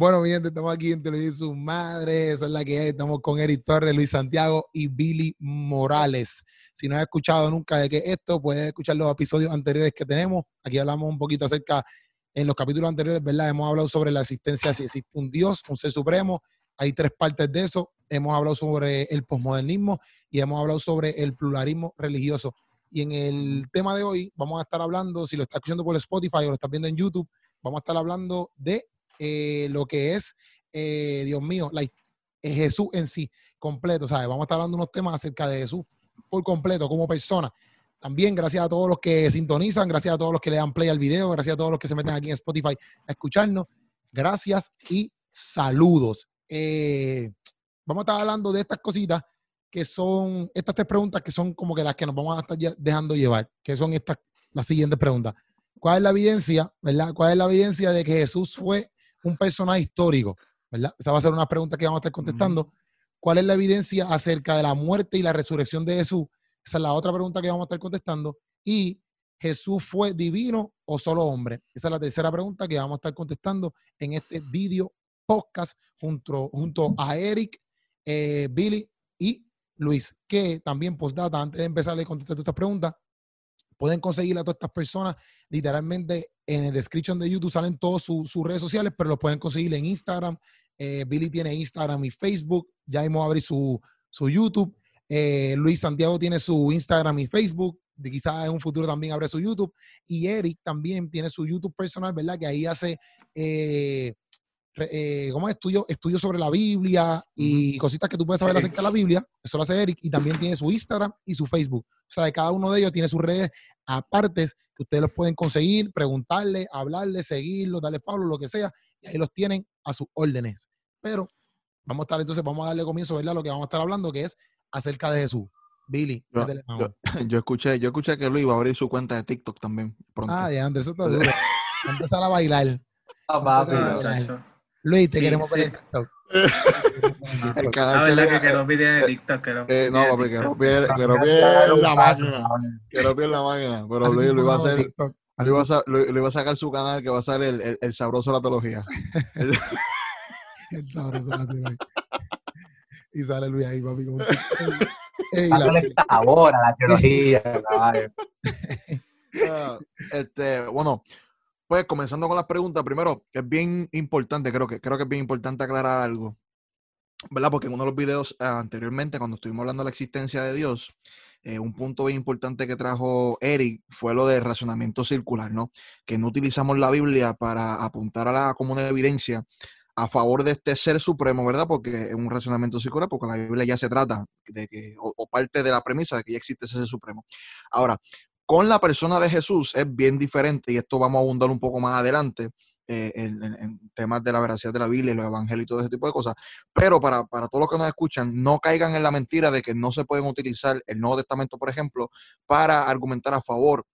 Bueno, mi gente, estamos aquí en Televisión Su Madre, esa es la que hay. Estamos con Eric Torres, Luis Santiago y Billy Morales. Si no has escuchado nunca de qué esto, puedes escuchar los episodios anteriores que tenemos. Aquí hablamos un poquito acerca, en los capítulos anteriores, ¿verdad? Hemos hablado sobre la existencia, si existe un Dios, un ser supremo. Hay tres partes de eso. Hemos hablado sobre el posmodernismo y hemos hablado sobre el pluralismo religioso. Y en el tema de hoy vamos a estar hablando, si lo estás escuchando por Spotify o lo estás viendo en YouTube, vamos a estar hablando de eh, lo que es, eh, Dios mío, Jesús en sí, completo, ¿sabes? Vamos a estar hablando unos temas acerca de Jesús por completo, como persona. También gracias a todos los que sintonizan, gracias a todos los que le dan play al video, gracias a todos los que se meten aquí en Spotify a escucharnos. Gracias y saludos. Eh, vamos a estar hablando de estas cositas que son, estas tres preguntas que son como que las que nos vamos a estar dejando llevar, que son estas, las siguientes preguntas. ¿Cuál es la evidencia, verdad? ¿Cuál es la evidencia de que Jesús fue un personaje histórico? ¿Verdad? Esa va a ser una pregunta que vamos a estar contestando. ¿Cuál es la evidencia acerca de la muerte y la resurrección de Jesús? Esa es la otra pregunta que vamos a estar contestando. Y ¿Jesús fue divino o solo hombre? Esa es la tercera pregunta que vamos a estar contestando en este video podcast junto, junto a Eric, eh, Billy y Luis, que también postdata, antes de empezar a contestar estas preguntas, pueden conseguir a todas estas personas literalmente en el description de YouTube salen todas sus redes sociales, pero lo pueden conseguir en Instagram. Eh, Billy tiene Instagram y Facebook. Ya hemos abrir su, su YouTube. Eh, Luis Santiago tiene su Instagram y Facebook. Quizás en un futuro también abre su YouTube. Y Eric también tiene su YouTube personal, ¿verdad? Que ahí hace eh, eh, ¿cómo estudio? Estudio sobre la Biblia y cositas que tú puedes saber acerca de la Biblia. Eso lo hace Eric y también tiene su Instagram y su Facebook. O sea, cada uno de ellos tiene sus redes aparte que ustedes los pueden conseguir, preguntarle, hablarle, seguirlo, darle Pablo, lo que sea, y ahí los tienen a sus órdenes. Pero vamos a estar entonces, vamos a darle comienzo, ¿verdad? Lo que vamos a estar hablando, que es acerca de Jesús. Billy, yo, yo, escuché, yo escuché que Luis va a abrir su cuenta de TikTok también. Pronto. Ah, ya, Andrés, eso está duro. va a empezar a bailar. Luis, te queremos ver en TikTok. el canal se le... que quedó de TikTok. Que eh, no, papi, que no pierde, la máquina. Que no pierde la máquina. Pero Luis, Luis va a hacer... Luis va, a, sacar su canal que va a ser el, el, el sabroso de la teología. el sabroso de la teología. Y sale Luis ahí, papi. Como... Ey, la... sabor a la teología. Ah, este, bueno, pues comenzando con las preguntas, primero, es bien importante, creo que, creo que es bien importante aclarar algo, ¿verdad? Porque en uno de los videos eh, anteriormente, cuando estuvimos hablando de la existencia de Dios, eh, un punto bien importante que trajo Eric fue lo del razonamiento circular, ¿no? Que no utilizamos la Biblia para apuntar a la como una evidencia a favor de este ser supremo, ¿verdad? Porque es un razonamiento circular, porque la Biblia ya se trata de que, o, o, parte de la premisa de que ya existe ese ser supremo. Ahora, con la persona de Jesús es bien diferente y esto vamos a abundar un poco más adelante eh, en, temas de la veracidad de la Biblia y los evangelios y todo ese tipo de cosas. Pero para, todos los que nos escuchan, no caigan en la mentira de que no se pueden utilizar el Nuevo Testamento, por ejemplo, para argumentar a favor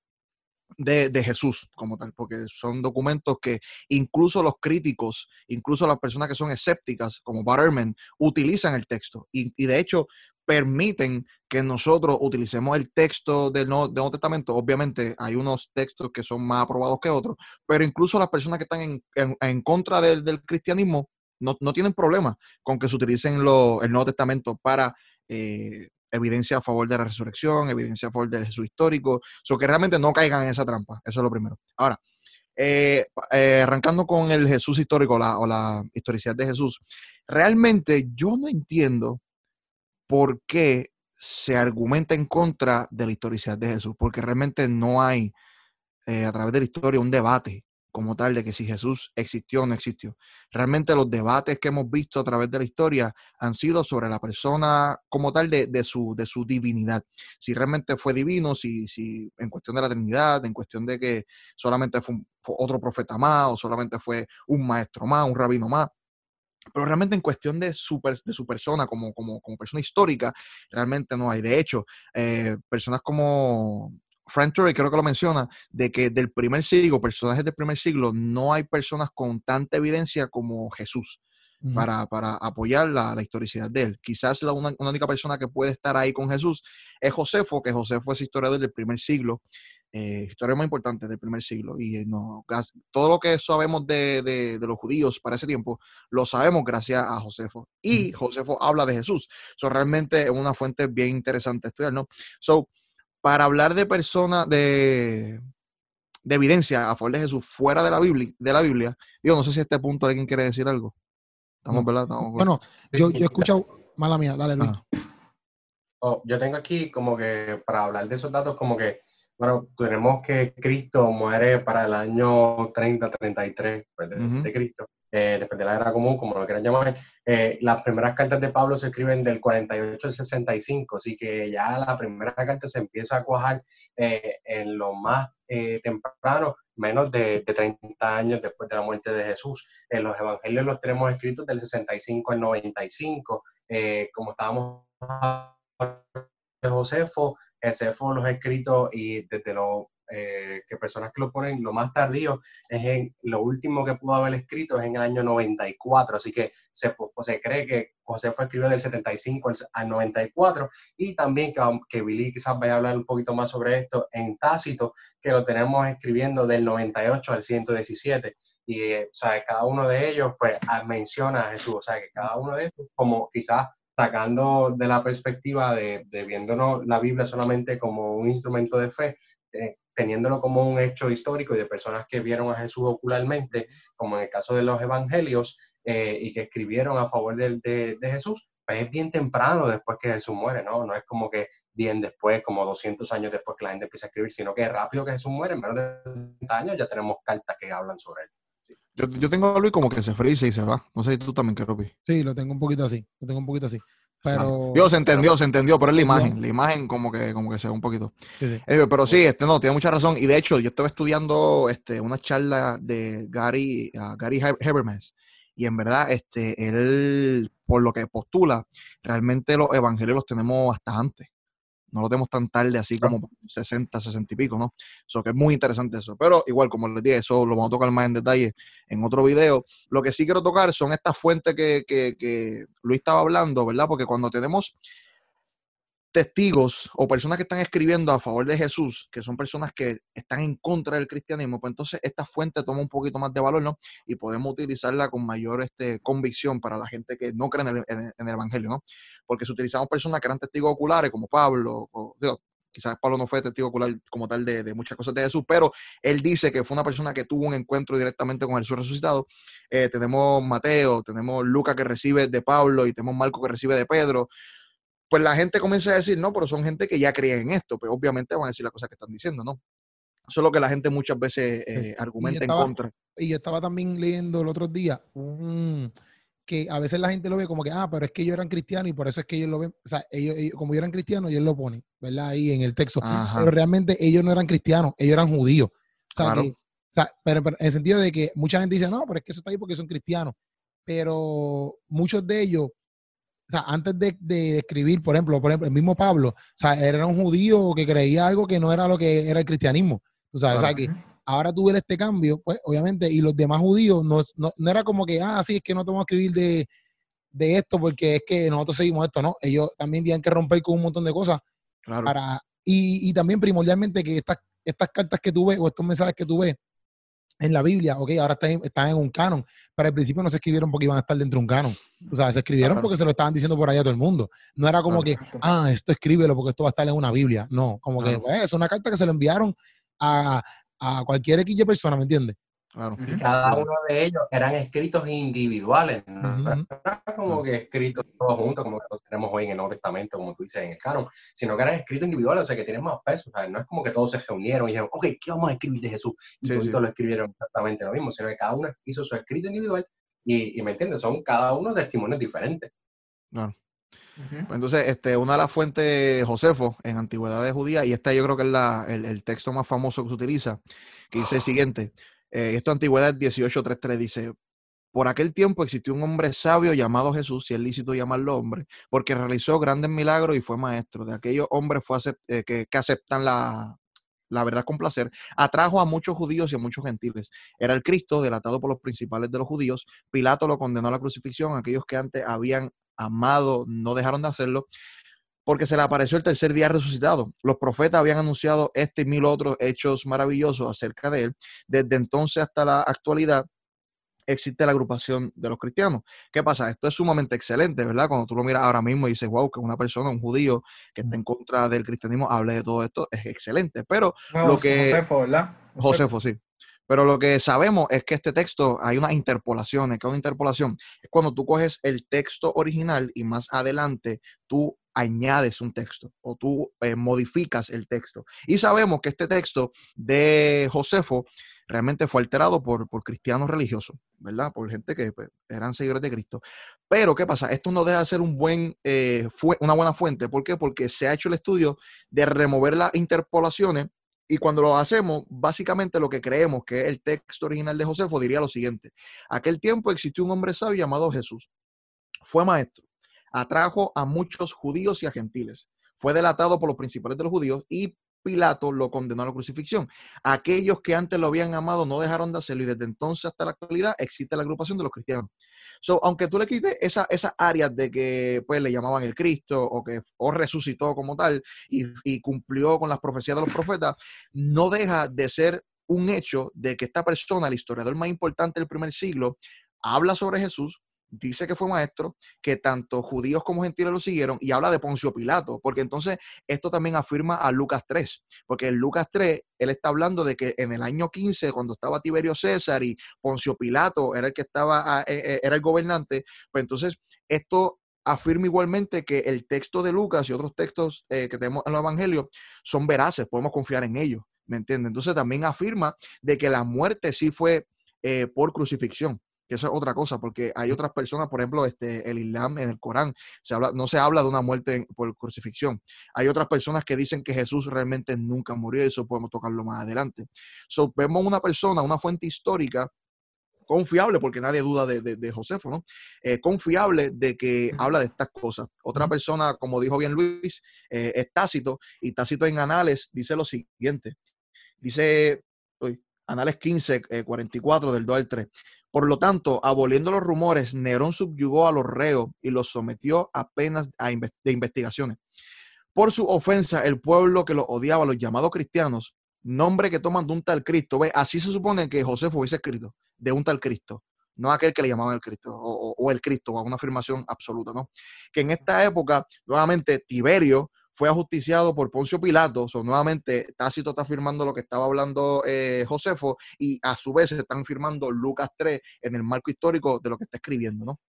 de, Jesús como tal, porque son documentos que incluso los críticos, incluso las personas que son escépticas, como Butterman, utilizan el texto. Y, y de hecho, permiten que nosotros utilicemos el texto del Nuevo, Testamento. Obviamente hay unos textos que son más aprobados que otros, pero incluso las personas que están en, contra del, cristianismo no, tienen problema con que se utilicen el Nuevo Testamento para eh, evidencia a favor de la resurrección, evidencia a favor del Jesús histórico, o que realmente no caigan en esa trampa. Eso es lo primero. Ahora, eh, eh, arrancando con el Jesús histórico o la historicidad de Jesús, realmente yo no entiendo por qué se argumenta en contra de la historicidad de Jesús, porque realmente no hay eh, a través de la historia un debate como tal de que si Jesús existió o no existió. Realmente los debates que hemos visto a través de la historia han sido sobre la persona como tal de, su, de su divinidad. Si realmente fue divino, si, si en cuestión de la Trinidad, en cuestión de que solamente fue otro profeta más o solamente fue un maestro más, un rabino más pero realmente en cuestión de su, de su persona, como, como, como, persona histórica, realmente no hay. De hecho, eh, personas como Frank Turek creo que lo menciona, de que del primer siglo, personajes del primer siglo, no hay personas con tanta evidencia como Jesús. Para, para, apoyar la, la, historicidad de él. Quizás la una, única persona que puede estar ahí con Jesús es Josefo, que Josefo es historiador del primer siglo, eh, historia más importante del primer siglo. Y no, todo lo que sabemos de, de, los judíos para ese tiempo, lo sabemos gracias a Josefo. Y Josefo habla de Jesús. Eso realmente es una fuente bien interesante estudiar, ¿no? So, para hablar de personas, de, de evidencia a favor de Jesús fuera de la Biblia, de la Biblia, digo, no sé si a este punto alguien quiere decir algo. Estamos, ¿verdad? bueno, yo, yo he escuchado, mala mía, dale Luis. Oh, yo tengo aquí como que para hablar de esos datos, como que bueno, tenemos que Cristo muere para el año 30, 33 pues, de, Cristo, eh, después de la era común, como lo quieran llamar. Eh, las primeras cartas de Pablo se escriben del 48 al 65, así que ya la primera carta se empieza a cuajar eh, en lo más temprano, menos de, de, 30 años después de la muerte de Jesús. En los evangelios los tenemos escritos del 65 al 95, como estábamos de Josefo, fue los escritos y desde lo eh, que personas que lo ponen lo más tardío es en lo último que pudo haber escrito es en el año 94 así que se, se cree que José fue escrito del 75 al 94 y también que, que Billy quizás vaya a hablar un poquito más sobre esto en Tácito que lo tenemos escribiendo del 98 al 117 y eh, o sea, cada uno de ellos pues menciona a Jesús o sea que cada uno de esos como quizás sacando de la perspectiva de, viéndonos la Biblia solamente como un instrumento de fe, teniéndolo como un hecho histórico y de personas que vieron a Jesús ocularmente, como en el caso de los evangelios, eh, y que escribieron a favor de, de, Jesús, pues es bien temprano después que Jesús muere, ¿no? No es como que bien después, como 200 años después que la gente empieza a escribir, sino que rápido que Jesús muere, en menos de 30 años ya tenemos cartas que hablan sobre él. Yo, yo, tengo a Luis como que se frisa y se va. No sé si tú también, Keropi. Sí, lo tengo un poquito así. Lo tengo un poquito así. Pero. Dios se entendió, se entendió, pero es la imagen. La imagen como que, como que se ve un poquito. Eh, pero sí, este, no, tiene mucha razón. Y de hecho, yo estaba estudiando este, una charla de Gary, uh, Gary Habermas. Y en verdad, este, él, por lo que postula, realmente los evangelios los tenemos hasta antes no lo tenemos tan tarde, así como 60, 60 y pico, ¿no? Eso que es muy interesante eso. Pero igual, como les dije, eso lo vamos a tocar más en detalle en otro video. Lo que sí quiero tocar son estas fuentes que, que, que Luis estaba hablando, ¿verdad? Porque cuando tenemos testigos o personas que están escribiendo a favor de Jesús, que son personas que están en contra del cristianismo, pues entonces esta fuente toma un poquito más de valor, ¿no? Y podemos utilizarla con mayor este, convicción para la gente que no cree en el, Evangelio, ¿no? Porque si utilizamos personas que eran testigos oculares, como Pablo, o, quizás Pablo no fue testigo ocular como tal de, muchas cosas de Jesús, pero él dice que fue una persona que tuvo un encuentro directamente con Jesús resucitado. Eh, tenemos Mateo, tenemos Lucas que recibe de Pablo y tenemos Marco que recibe de Pedro pues la gente comienza a decir, no, pero son gente que ya cree en esto, pues obviamente van a decir las cosas que están diciendo, ¿no? Eso es lo que la gente muchas veces eh, argumenta en contra. Y yo estaba también leyendo el otro día que a veces la gente lo ve como que, ah, pero es que ellos eran cristianos y por eso es que ellos lo ven, o sea, ellos, como ellos eran cristianos, ellos lo ponen, ¿verdad? Ahí en el texto. Pero realmente ellos no eran cristianos, ellos eran judíos. O sea, o sea pero, en el sentido de que mucha gente dice, no, pero es que eso está ahí porque son cristianos. Pero muchos de ellos o sea, antes de, escribir, por ejemplo, por ejemplo, el mismo Pablo, o sea, era un judío que creía algo que no era lo que era el cristianismo. O sea, que ahora tú ves este cambio, pues, obviamente, y los demás judíos no, no, era como que, ah, sí, es que no tengo que escribir de, esto porque es que nosotros seguimos esto, ¿no? Ellos también tienen que romper con un montón de cosas. Claro. Para, y, y también primordialmente que estas, estas cartas que tú ves o estos mensajes que tú ves, en la Biblia, ok, ahora están, en un canon, pero al principio no se escribieron porque iban a estar dentro de un canon. O sea, se escribieron porque se lo estaban diciendo por allá a todo el mundo. No era como que, ah, esto escríbelo porque esto va a estar en una Biblia. No, como que pues, es una carta que se le enviaron a, a cualquier X persona, ¿me entiendes? Y cada uno de ellos eran escritos individuales, no era como que escritos todos juntos, como los tenemos hoy en el Nuevo Testamento, como tú dices, en el canon, sino que eran escritos individuales, o sea, que tienen más peso. No es como que todos se reunieron y dijeron, ok, ¿qué vamos a escribir de Jesús? Y todos lo escribieron exactamente lo mismo, sino que cada uno hizo su escrito individual y, ¿me entiendes? Son cada uno testimonios diferentes. Claro. Pues entonces, este, una de las fuentes, Josefo, en Antigüedades Judías, y esta yo creo que es la, el, el, texto más famoso que se utiliza, que dice el siguiente, eh, esto Antigüedad 18.3.3 dice, por aquel tiempo existió un hombre sabio llamado Jesús, si es lícito llamarlo hombre, porque realizó grandes milagros y fue maestro. De aquellos hombres fue eh, que, aceptan la, verdad con placer, atrajo a muchos judíos y a muchos gentiles. Era el Cristo, delatado por los principales de los judíos. Pilato lo condenó a la crucifixión. Aquellos que antes habían amado no dejaron de hacerlo. Porque se le apareció el tercer día resucitado. Los profetas habían anunciado este y mil otros hechos maravillosos acerca de él. Desde entonces hasta la actualidad existe la agrupación de los cristianos. ¿Qué pasa? Esto es sumamente excelente, ¿verdad? Cuando tú lo miras ahora mismo y dices, wow, que una persona, un judío que está en contra del cristianismo hable de todo esto, es excelente. Pero lo que... Josefo, ¿verdad? Josefo, sí. Pero lo que sabemos es que este texto hay una interpolación. ¿Qué es una interpolación? Es cuando tú coges el texto original y más adelante tú añades un texto o tú eh, modificas el texto. Y sabemos que este texto de Josefo realmente fue alterado por, por cristianos religiosos, ¿verdad? Por gente que pues, eran seguidores de Cristo. Pero, ¿qué pasa? Esto no deja de ser un buen, eh, una buena fuente. ¿Por qué? Porque se ha hecho el estudio de remover las interpolaciones y cuando lo hacemos, básicamente lo que creemos que es el texto original de Josefo diría lo siguiente. Aquel tiempo existió un hombre sabio llamado Jesús. Fue maestro. Atrajo a muchos judíos y a gentiles. Fue delatado por los principales de los judíos y Pilato lo condenó a la crucifixión. Aquellos que antes lo habían amado no dejaron de hacerlo y desde entonces hasta la actualidad existe la agrupación de los cristianos. So, aunque tú le quites esas esa áreas de que pues le llamaban el Cristo o que o resucitó como tal y, y cumplió con las profecías de los profetas, no deja de ser un hecho de que esta persona, el historiador más importante del primer siglo, habla sobre Jesús, dice que fue maestro, que tanto judíos como gentiles lo siguieron y habla de Poncio Pilato, porque entonces esto también afirma a Lucas 3, porque en Lucas 3 él está hablando de que en el año 15, cuando estaba Tiberio César y Poncio Pilato era el que estaba, ah, eh, eh, era el gobernante, pues entonces esto afirma igualmente que el texto de Lucas y otros textos eh, que tenemos en los evangelios son veraces, podemos confiar en ellos, ¿me entiendes? Entonces también afirma de que la muerte sí fue por crucifixión que eso es otra cosa, porque hay otras personas, por ejemplo, este, el Islam en el Corán, se habla, no se habla de una muerte por crucifixión. Hay otras personas que dicen que Jesús realmente nunca murió y eso podemos tocarlo más adelante. So, vemos una persona, una fuente histórica confiable, porque nadie duda de, de, Josefo, ¿no? Eh, confiable de que habla de estas cosas. Otra persona, como dijo bien Luis, eh, es Tácito, y Tácito en Anales dice lo siguiente. Dice, uy, Anales 15, 44 del 2 al 3. Por lo tanto, aboliendo los rumores, Nerón subyugó a los reos y los sometió a penas de investigaciones. Por su ofensa, el pueblo que los odiaba, los llamados cristianos, nombre que toman de un tal Cristo. ¿Ve? Así se supone que José hubiese escrito, de un tal Cristo, no aquel que le llamaban el Cristo, o, o el Cristo, o una afirmación absoluta, ¿no? Que en esta época, nuevamente, Tiberio fue ajusticiado por Poncio Pilato. So, nuevamente, Tácito está firmando lo que estaba hablando eh, Josefo y a su vez se están firmando Lucas 3 en el marco histórico de lo que está escribiendo, ¿no?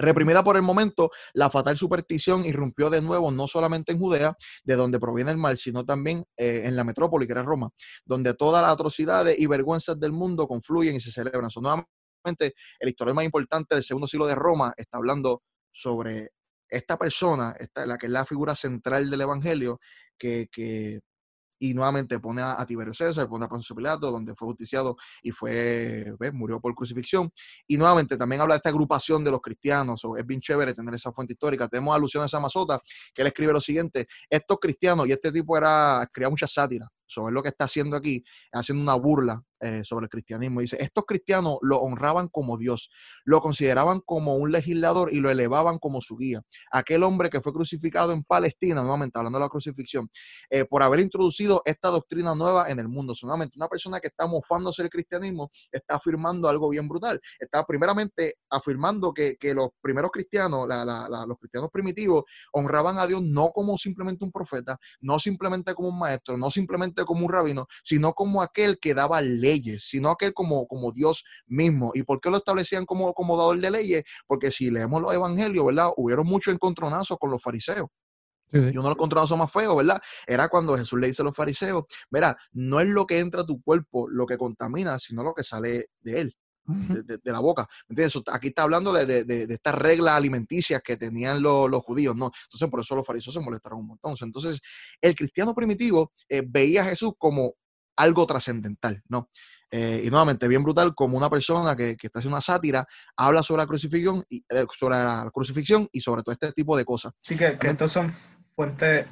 Reprimida por el momento, la fatal superstición irrumpió de nuevo no solamente en Judea, de donde proviene el mal, sino también eh, en la metrópoli, que era Roma, donde todas las atrocidades y vergüenzas del mundo confluyen y se celebran. So, nuevamente, el historiador más importante del segundo siglo de Roma está hablando sobre esta persona, esta, la que es la figura central del Evangelio, que, que y nuevamente pone a, Tiberio César, pone a Poncio Pilato, donde fue justiciado y fue, murió por crucifixión. Y nuevamente también habla de esta agrupación de los cristianos, o es bien chévere tener esa fuente histórica. Tenemos alusión a Samazota, que él escribe lo siguiente, estos cristianos, y este tipo era, escribía mucha sátira sobre lo que está haciendo aquí, haciendo una burla eh, sobre el cristianismo. Dice, estos cristianos lo honraban como Dios, lo consideraban como un legislador y lo elevaban como su guía. Aquel hombre que fue crucificado en Palestina, nuevamente hablando de la crucifixión, eh, por haber introducido esta doctrina nueva en el mundo. Solamente una persona que está mofándose el cristianismo está afirmando algo bien brutal. Está primeramente afirmando que, los primeros cristianos, los cristianos primitivos, honraban a Dios no como simplemente un profeta, no simplemente como un maestro, no simplemente como un rabino, sino como aquel que daba leyes, sino aquel como, como Dios mismo. ¿Y por qué lo establecían como, como dador de leyes? Porque si leemos los evangelios, ¿verdad? Hubieron muchos encontronazos con los fariseos. Y uno de los encontronazos más feos, ¿verdad? Era cuando Jesús le dice a los fariseos, mira, no es lo que entra a tu cuerpo lo que contamina, sino lo que sale de él. De, la boca. ¿Entiendes? Aquí está hablando de, de, estas reglas alimenticias que tenían los, los, judíos, ¿no? Entonces, por eso los fariseos se molestaron un montón. Entonces, el cristiano primitivo eh, veía a Jesús como algo trascendental, ¿no? Eh, y nuevamente, bien brutal, como una persona que, que, está haciendo una sátira, habla sobre la crucifixión y, eh, sobre la crucifixión y sobre todo este tipo de cosas. Sí, que, que estos son fuentes,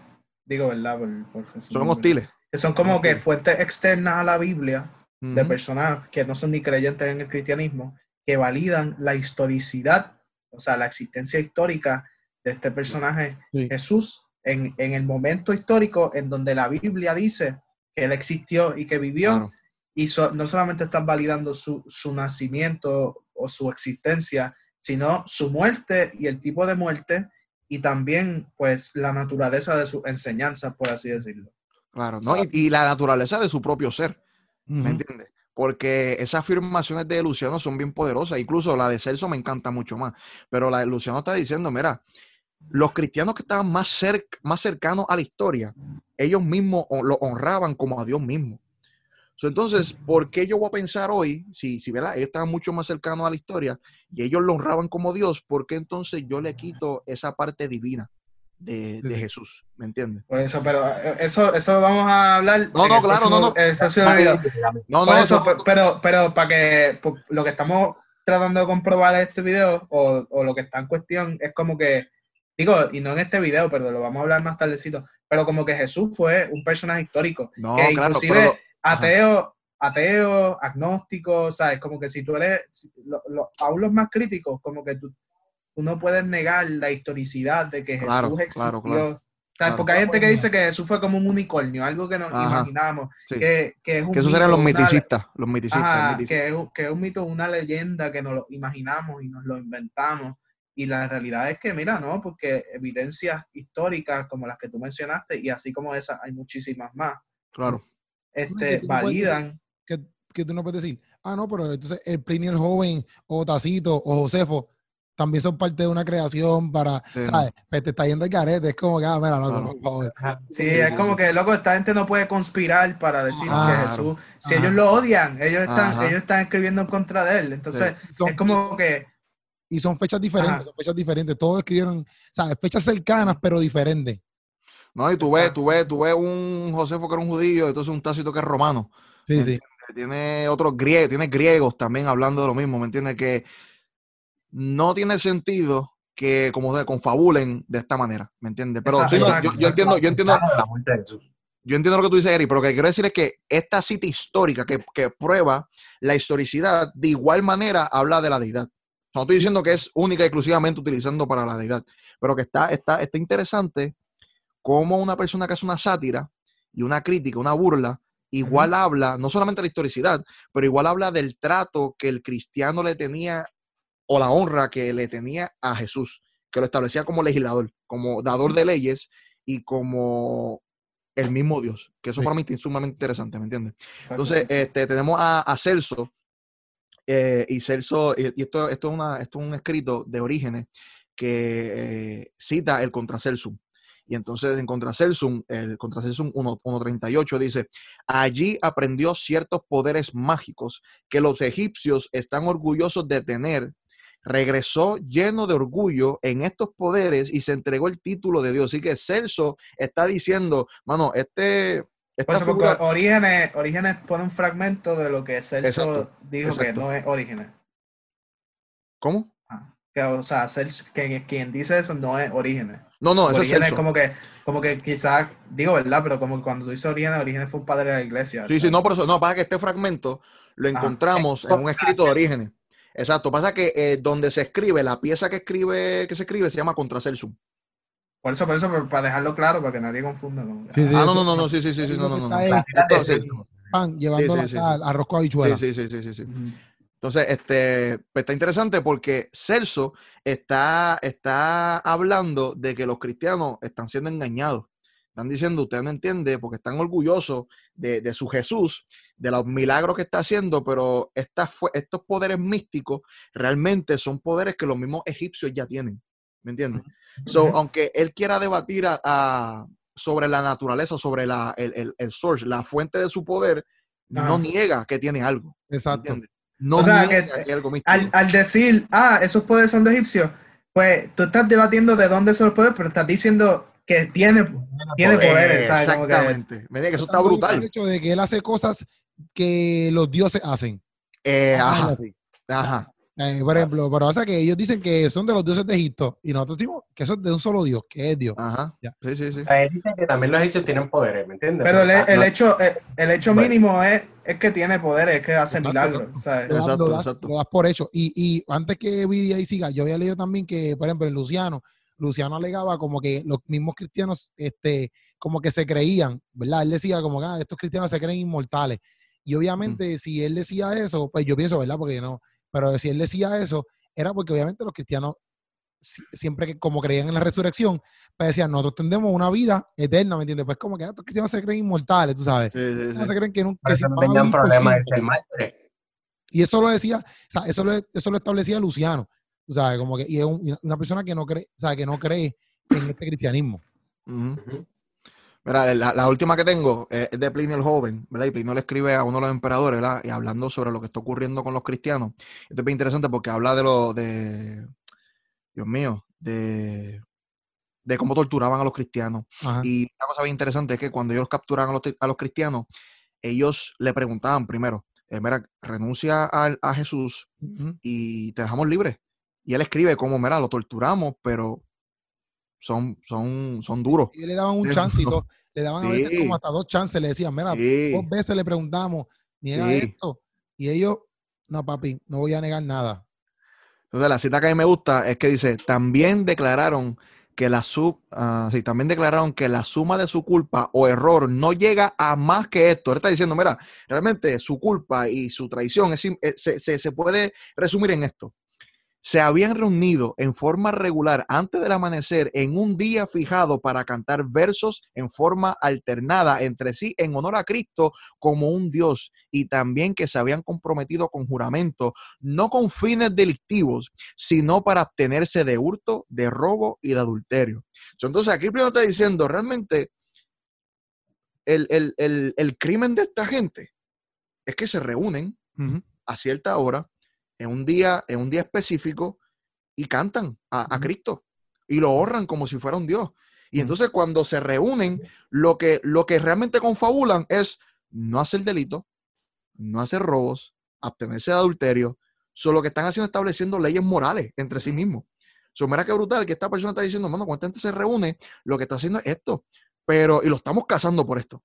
digo, ¿verdad? Por, Jesús, son hostiles. Que son como que fuentes externas a la Biblia de personas que no son ni creyentes en el cristianismo, que validan la historicidad, o sea, la existencia histórica de este personaje Jesús, en, en, el momento histórico en donde la Biblia dice que él existió y que vivió, y no solamente están validando su, su, nacimiento o su existencia, sino su muerte y el tipo de muerte y también pues la naturaleza de su enseñanza, por así decirlo. Claro, ¿no? Y, y la naturaleza de su propio ser, ¿me entiendes? Porque esas afirmaciones de Luciano son bien poderosas, incluso la de Celso me encanta mucho más, pero la de Luciano está diciendo, mira, los cristianos que estaban más, cerca, más cercanos a la historia, ellos mismos lo honraban como a Dios mismo. entonces, ¿por qué yo voy a pensar hoy, si, si ¿verdad? ellos estaban mucho más cercanos a la historia y ellos lo honraban como Dios, ¿por qué entonces yo le quito esa parte divina? De, de, Jesús, ¿me entiendes? Por eso, pero eh, eso, eso lo vamos a hablar. No, no, claro, no, no. No, no, eso, pero, pero para que lo que estamos tratando de comprobar en este video o, o, lo que está en cuestión es como que digo, y no en este video, pero lo vamos a hablar más tardecito, pero como que Jesús fue un personaje histórico. No, que claro, inclusive ateo, ateo, agnóstico, ¿sabes? Como que si tú eres, aún los más críticos, como que tú, tú, no puedes negar la historicidad de que Jesús existió. ¿sabes? Porque hay gente que dice que Jesús fue como un unicornio, algo que nos imaginamos. Que, que, es un que esos serían los miticistas, los miticistas. Que, que es un mito, una leyenda que nos lo imaginamos y nos lo inventamos. Y la realidad es que, mira, no, porque evidencias históricas como las que tú mencionaste, y así como esas, hay muchísimas más. Claro. Este, validan. que, que, tú no puedes decir, ah, no, pero entonces el Plinio el Joven, o Tacito, o Josefo, también son parte de una creación para, ¿sabes? Pues te está yendo el carete, es como que, ah, mira, no, por favor. Sí, es como que, loco, esta gente no puede conspirar para decir que Jesús, si ellos lo odian, ellos están, ellos están escribiendo en contra de él. Entonces, es como que y son fechas diferentes, son fechas diferentes. Todos escribieron, ¿sabes? Fechas cercanas, pero diferentes. No, y tú ves, tú ves, tú ves un Josefo que era un judío, entonces un Tácito que es romano. Sí, sí. Tiene otros griegos, tiene griegos también hablando de lo mismo, ¿me entiendes? Que no tiene sentido que como se confabulen de esta manera, ¿me entiendes? Pero sí, yo, yo, entiendo, yo entiendo. Yo entiendo lo que tú dices, Eric, pero lo que quiero decir es que esta cita histórica que, que prueba la historicidad, de igual manera habla de la deidad. No estoy diciendo que es única y exclusivamente utilizando para la deidad, pero que está, está, está interesante cómo una persona que hace una sátira y una crítica, una burla, igual habla, no solamente de la historicidad, pero igual habla del trato que el cristiano le tenía o la honra que le tenía a Jesús, que lo establecía como legislador, como dador de leyes y como el mismo Dios, que eso para mí es sumamente interesante, ¿me entiendes? Entonces, este, tenemos a, a Celso, eh, y Celso, y esto, esto, es una, un escrito de Orígenes que eh, cita el Contracelsum. Y entonces en Contracelsum, el Contracelsum 1.38 dice, allí aprendió ciertos poderes mágicos que los egipcios están orgullosos de tener. Regresó lleno de orgullo en estos poderes y se entregó el título de Dios. Así que Celso está diciendo, mano, este, Orígenes, Orígenes pone un fragmento de lo que Celso dijo que no es Orígenes. ¿Cómo? Ah, que, o sea, Celso, que, quien dice eso no es Orígenes. No, no, eso es Celso. como que, como que quizás, digo verdad, pero como cuando tú dices Orígenes, Orígenes fue un padre de la iglesia. Sí, sí, no, por eso, no, pasa que este fragmento lo encontramos en un escrito de Orígenes. Exacto, pasa que eh, donde se escribe, la pieza que escribe, que se escribe se llama Contra Celsum. Por eso, por eso, para dejarlo claro, para que nadie confunda. ah, no, no, no, no, sí, sí, sí, sí, no, no, no. Pan, llevando a rosco habichuela. Sí, sí, sí, sí, sí. Entonces, este, pues, está interesante porque Celso está, está hablando de que los cristianos están siendo engañados. Están diciendo, usted no entiende, porque están orgullosos de, de su Jesús, de los milagros que está haciendo, pero estas, estos poderes místicos realmente son poderes que los mismos egipcios ya tienen. ¿Me entiendes? So, aunque él quiera debatir a, sobre la naturaleza, sobre la, el, el, source, la fuente de su poder, no niega que tiene algo. Exacto. No niega que, hay algo al, al, decir, ah, esos poderes son de egipcios, pues tú estás debatiendo de dónde son los poderes, pero estás diciendo que tiene, tiene poderes. Exactamente. Me diga que eso está brutal. El hecho de que él hace cosas que los dioses hacen. Eh, ajá. Ajá. Eh, por ejemplo, pero pasa que ellos dicen que son de los dioses de Egipto y nosotros decimos que son de un solo Dios, que es Dios. Ajá. Sí, sí, sí. dicen que también los egipcios tienen poderes, ¿me entiendes? Pero el, el hecho, el, hecho mínimo es, es que tiene poderes, es que hace milagros. Exacto, lo, das, por hecho. Y, y antes que Billy ahí siga, yo había leído también que, por ejemplo, en Luciano Luciano alegaba como que los mismos cristianos, este, como que se creían, ¿verdad? Él decía como que ah, estos cristianos se creen inmortales. Y obviamente, si él decía eso, pues yo pienso, ¿verdad? Porque no, pero si él decía eso, era porque obviamente los cristianos siempre que como creían en la resurrección, pues decían, nosotros tendemos una vida eterna, ¿me entiendes? Pues como que ah, estos cristianos se creen inmortales, tú sabes. Sí, sí, se creen que nunca... no tenían problema de ser Y eso lo decía, o sea, eso lo, eso lo establecía Luciano, tú sabes, como que, y es una persona que no cree, o sea, que no cree en este cristianismo. Mira, la, última que tengo es de Plinio el Joven, ¿verdad? Y Plinio le escribe a uno de los emperadores, ¿verdad? Y hablando sobre lo que está ocurriendo con los cristianos. Esto es bien interesante porque habla de lo de, Dios mío, de, de cómo torturaban a los cristianos. Y una cosa bien interesante es que cuando ellos capturaban a los, cristianos, ellos le preguntaban primero, eh, mira, renuncia a, Jesús y te dejamos libre. Y él escribe como, mira, lo torturamos, pero son, son, son duros. Y le daban un chancito, le daban a veces como hasta dos chances, le decían, mira, dos veces le preguntamos, niega esto. Y ellos, no, papi, no voy a negar nada. Entonces, la cita que a mí me gusta es que dice, también declararon que la sub, uh, sí, también declararon que la suma de su culpa o error no llega a más que esto. Él está diciendo, mira, realmente su culpa y su traición es, eh, se, se, se puede resumir en esto se habían reunido en forma regular antes del amanecer en un día fijado para cantar versos en forma alternada entre sí en honor a Cristo como un Dios y también que se habían comprometido con juramento, no con fines delictivos, sino para abstenerse de hurto, de robo y de adulterio. Entonces aquí primero está diciendo, realmente el, crimen de esta gente es que se reúnen a cierta hora en un día, en un día específico y cantan a, Cristo y lo honran como si fuera un Dios. Y entonces cuando se reúnen, lo que, lo que realmente confabulan es no hacer delito, no hacer robos, abstenerse de adulterio. Solo que están haciendo estableciendo leyes morales entre sí mismos. So, mira qué brutal que esta persona está diciendo, mano, cuando gente se reúne, lo que está haciendo es esto. Pero, y lo estamos casando por esto.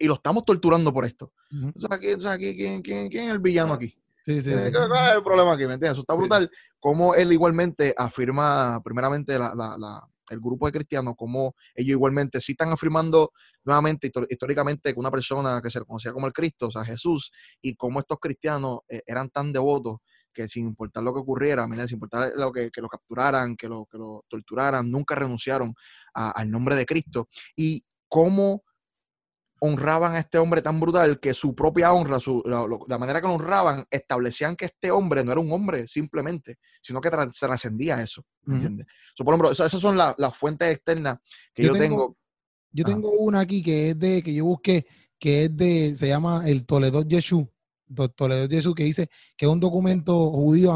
Y lo estamos torturando por esto. entonces, aquí, aquí ¿quién, quién, quién, es el villano aquí? Sí, sí, ¿Cuál es el problema aquí? ¿Me entiendes? Eso está brutal. Como él igualmente afirma, primeramente, la, la, la, el grupo de cristianos, como ellos igualmente sí están afirmando nuevamente históricamente que una persona que se conocía como el Cristo, o sea, Jesús, y cómo estos cristianos eh, eran tan devotos que sin importar lo que ocurriera, sin importar lo que, que, lo capturaran, que lo, que lo torturaran, nunca renunciaron al nombre de Cristo. Y cómo honraban a este hombre tan brutal que su propia honra, su, la, manera que lo honraban, establecían que este hombre no era un hombre simplemente, sino que trascendía eso. ¿Entiendes? por ejemplo, esas son las fuentes externas que yo, tengo, Yo tengo una aquí que es de, que yo busqué, que es de, se llama el Toledo Yeshu, Toledo Yeshu, que dice que es un documento judío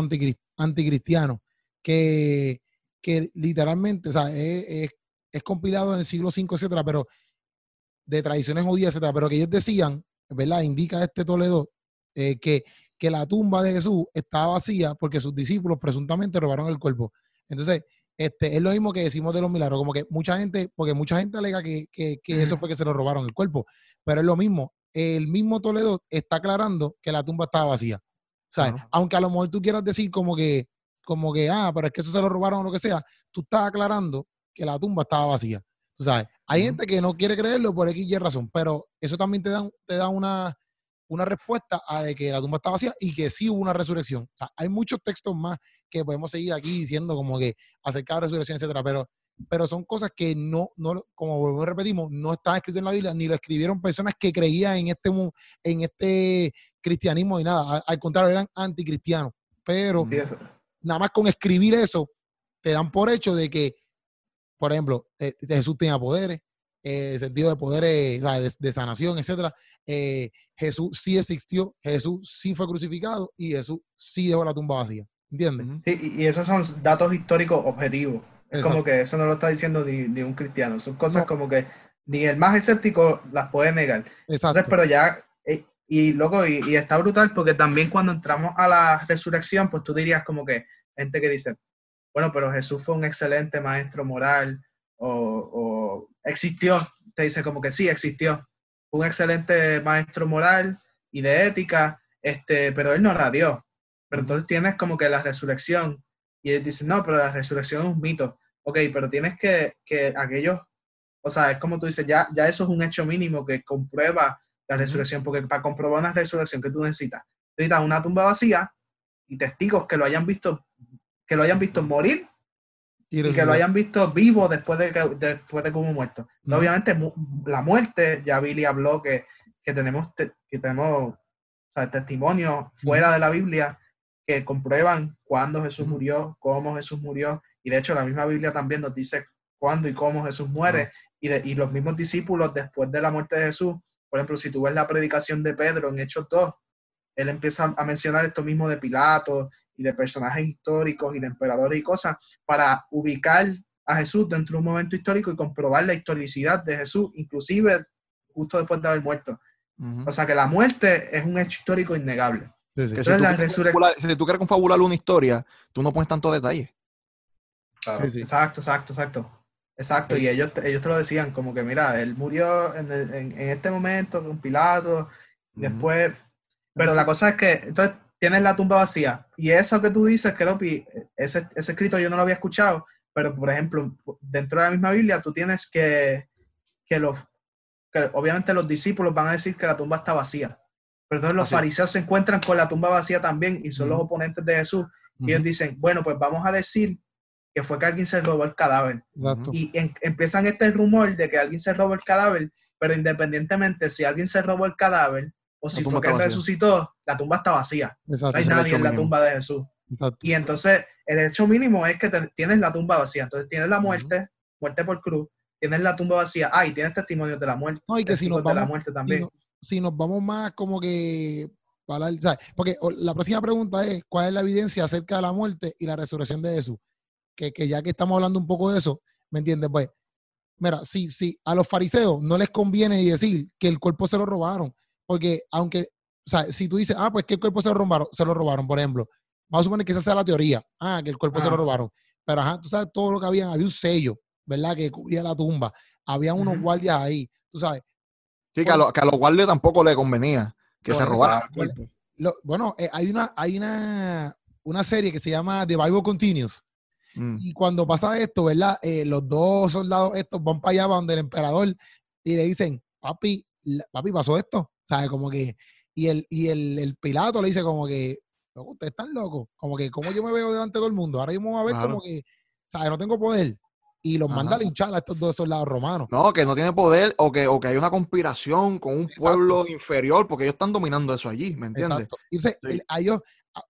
anticristiano, que, que literalmente, o sea, es, es compilado en el siglo V, etcétera, pero de tradiciones judías, etcétera, pero que ellos decían, ¿verdad? Indica este Toledo eh, que, que la tumba de Jesús estaba vacía porque sus discípulos presuntamente robaron el cuerpo. Entonces, este, es lo mismo que decimos de los milagros, como que mucha gente, porque mucha gente alega que, que, que eso fue que se lo robaron el cuerpo, pero es lo mismo, el mismo Toledo está aclarando que la tumba estaba vacía. O sea, aunque a lo mejor tú quieras decir como que, como que, ah, pero es que eso se lo robaron o lo que sea, tú estás aclarando que la tumba estaba vacía sabes, hay gente que no quiere creerlo por X y razón, pero eso también te da, te da una, una respuesta a de que la tumba está vacía y que sí hubo una resurrección. O sea, hay muchos textos más que podemos seguir aquí diciendo como que acerca de la resurrección, etcétera, pero, pero son cosas que no, no, como repetimos, no están escritas en la Biblia, ni lo escribieron personas que creían en este, en este cristianismo y nada. Al, contrario, eran anticristianos. Pero nada más con escribir eso, te dan por hecho de que por ejemplo, eh, Jesús tenía poderes, eh, sentido de poderes de, sanación, etcétera. Eh, Jesús sí existió, Jesús sí fue crucificado y Jesús sí dejó la tumba vacía. ¿Entiendes? Sí, y, esos son datos históricos objetivos. Es como que eso no lo está diciendo ni, un cristiano. Son cosas como que ni el más escéptico las puede negar. Exacto. pero ya, y luego, y, y, está brutal porque también cuando entramos a la resurrección, pues tú dirías como que gente que dice, bueno, pero Jesús fue un excelente maestro moral o, existió, te dice como que sí, existió, un excelente maestro moral y de ética, este, pero él no era Dios. Pero entonces tienes como que la resurrección y él dice, no, pero la resurrección es un mito. ok, pero tienes que, que aquellos, o sea, es como tú dices, ya, ya eso es un hecho mínimo que comprueba la resurrección, porque para comprobar una resurrección que tú necesitas, necesitas una tumba vacía y testigos que lo hayan visto, que lo hayan visto morir y, que lo hayan visto vivo después de que, después de como muerto. Obviamente la muerte, ya Billy habló que, que tenemos, que tenemos testimonios fuera de la Biblia que comprueban cuándo Jesús murió, cómo Jesús murió, y de hecho la misma Biblia también nos dice cuándo y cómo Jesús muere, y, y los mismos discípulos después de la muerte de Jesús, por ejemplo, si tú ves la predicación de Pedro en Hechos 2, él empieza a mencionar esto mismo de Pilato y de personajes históricos y de emperadores y cosas para ubicar a Jesús dentro de un momento histórico y comprobar la historicidad de Jesús, inclusive justo después de haber muerto. O sea que la muerte es un hecho histórico innegable. si, tú quieres confabular una historia, tú no pones tanto detalle. Exacto, exacto, exacto. Exacto, y ellos, ellos te lo decían, como que mira, él murió en, en, este momento con Pilato, después, pero la cosa es que, entonces, tienes la tumba vacía, y eso que tú dices, Keropi, ese, ese escrito yo no lo había escuchado, pero por ejemplo, dentro de la misma Biblia, tú tienes que, que los, que obviamente los discípulos van a decir que la tumba está vacía, pero entonces los fariseos se encuentran con la tumba vacía también, y son los oponentes de Jesús, y ellos dicen, bueno, pues vamos a decir que fue que alguien se robó el cadáver. Y empiezan este rumor de que alguien se robó el cadáver, pero independientemente si alguien se robó el cadáver o si fue que resucitó, la tumba está vacía. no hay nadie en la tumba de Jesús. Y entonces el hecho mínimo es que tienes la tumba vacía. Entonces tienes la muerte, muerte por cruz, tienes la tumba vacía. Ah, y tienes testimonios de la muerte. No, y que si nos, vamos, la muerte también. Si, nos vamos más como que para, Porque la próxima pregunta es, ¿cuál es la evidencia acerca de la muerte y la resurrección de Jesús? que, ya que estamos hablando un poco de eso, ¿me entiendes? Pues, mira, si, si a los fariseos no les conviene decir que el cuerpo se lo robaron, porque aunque, o sea, si tú dices, ah, pues que el cuerpo se lo robaron, se lo robaron, por ejemplo, vamos a suponer que esa sea la teoría, ah, que el cuerpo se lo robaron, pero ajá, tú sabes todo lo que había, había un sello, ¿verdad? Que cubría la tumba, había unos guardias ahí, tú sabes. Sí, que a, los guardias tampoco le convenía que se robaran el cuerpo. bueno, eh, hay una, hay una, una serie que se llama The Bible Continues, Mm. Y cuando pasa esto, ¿verdad? Eh, los dos soldados estos van para allá, van del emperador y le dicen, papi, papi, pasó esto. ¿Sabes? Como que, y el, y el, el Pilato le dice como que, ustedes están locos. Como que, ¿cómo yo me veo delante de todo el mundo? Ahora yo me voy a ver como que, ¿sabes? No tengo poder. Y los manda a linchar a estos dos soldados romanos. No, que no tiene poder o que, o que hay una conspiración con un pueblo inferior porque ellos están dominando eso allí, ¿me entiendes? Exacto. Y ellos,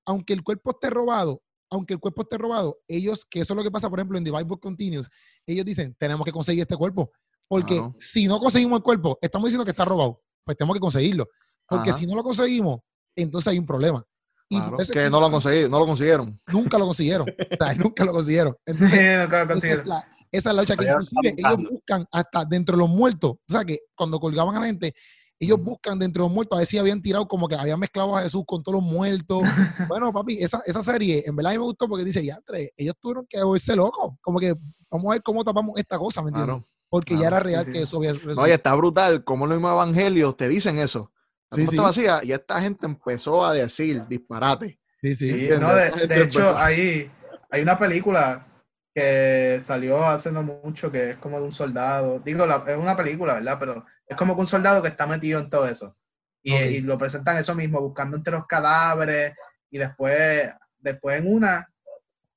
aunque el cuerpo esté robado, aunque el cuerpo esté robado, ellos, que eso es lo que pasa, por ejemplo, en The Bible Continues, ellos dicen, tenemos que conseguir este cuerpo. Porque si no conseguimos el cuerpo, estamos diciendo que está robado, pues tenemos que conseguirlo. Porque si no lo conseguimos, entonces hay un problema. Y que no lo, conseguí, no lo consiguieron. Nunca lo consiguieron. nunca lo consiguieron. esa, es la, lucha que inclusive ellos buscan hasta dentro de los muertos. O sea, que cuando colgaban a la gente, ellos buscan dentro de los muertos a ver si habían tirado como que habían mezclado a Jesús con todos los muertos. bueno, papi, esa, esa serie en verdad a mí me gustó porque dice, ya, ellos tuvieron que volverse locos. Como que vamos a ver cómo tapamos esta cosa, ¿me entiendes? Porque ya era real que eso había No, y está brutal como los mismos evangelios te dicen eso. La sí, vacía y esta gente empezó a decir disparate. Sí, sí. No, de, hecho, ahí hay una película que salió hace no mucho que es como de un soldado. Digo, es una película, ¿verdad? Pero es como que un soldado que está metido en todo eso. Y, lo presentan eso mismo, buscando entre los cadáveres. Y después, después en una,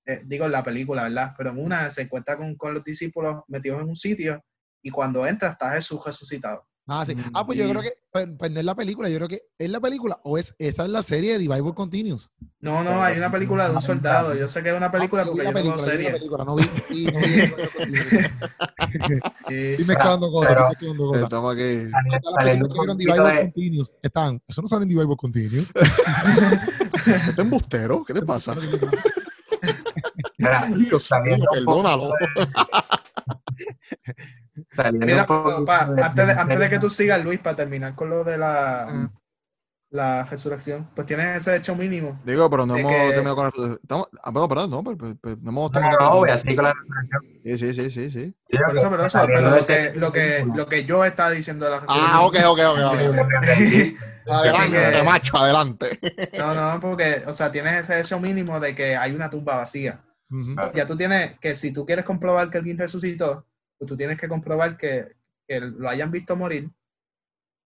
eh, digo en la película, ¿verdad? Pero en una se encuentra con, con los discípulos metidos en un sitio. Y cuando entra está Jesús resucitado. Ah, sí. Ah, pues yo creo que, pues, pues, no es la película, yo creo que es la película o es esa es la serie de Bible Continues. No, no, hay una película de un soldado. Yo sé que es una película ah, porque yo película, no serie. película, no vi, vi, no vi, Estoy mezclando cosas, estoy mezclando cosas. Estamos aquí. Las personas que vieron Bible Continues están, eso no sale en Bible Continues. ¿Este embustero? ¿Qué te pasa? Dios mío, perdónalo. Mira, antes, de, antes de que tú sigas, Luis, para terminar con lo de la, la resurrección, pues tienes ese hecho mínimo. Digo, pero no hemos terminado con la estamos, ah, perdón, no, pero, pero, pero, no hemos terminado no, no, voy a seguir con la resurrección. Sí, sí, sí, sí, sí. Por eso, pero eso, pero lo, que, lo, que, lo que yo estaba diciendo de la resurrección. Ah, ok, ok, ok. adelante, macho, adelante. No, no, porque, o sea, tienes ese hecho mínimo de que hay una tumba vacía. Ya tú tienes que, si tú quieres comprobar que alguien resucitó, pues tú tienes que comprobar que, que lo hayan visto morir,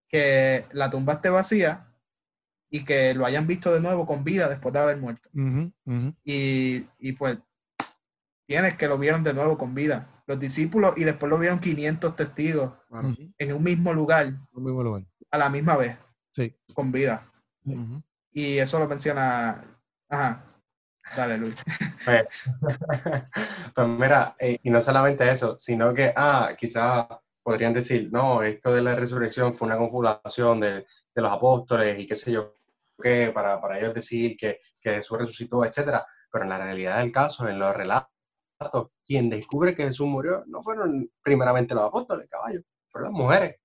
que la tumba esté vacía y que lo hayan visto de nuevo con vida después de haber muerto. Y, y, pues tienes que lo vieron de nuevo con vida. Los discípulos y después lo vieron 500 testigos en un mismo lugar, un mismo lugar. A la misma vez. Sí. Con vida. Y eso lo menciona. Ajá. Dale, Luis. Pues, pues mira, eh, y no solamente eso, sino que, ah, quizás podrían decir, no, esto de la resurrección fue una confabulación de, de los apóstoles y qué sé yo, qué, para, para ellos decir que, que Jesús resucitó, etcétera. Pero en la realidad del caso, en los relatos, quien descubre que Jesús murió no fueron primeramente los apóstoles, caballo, fueron las mujeres.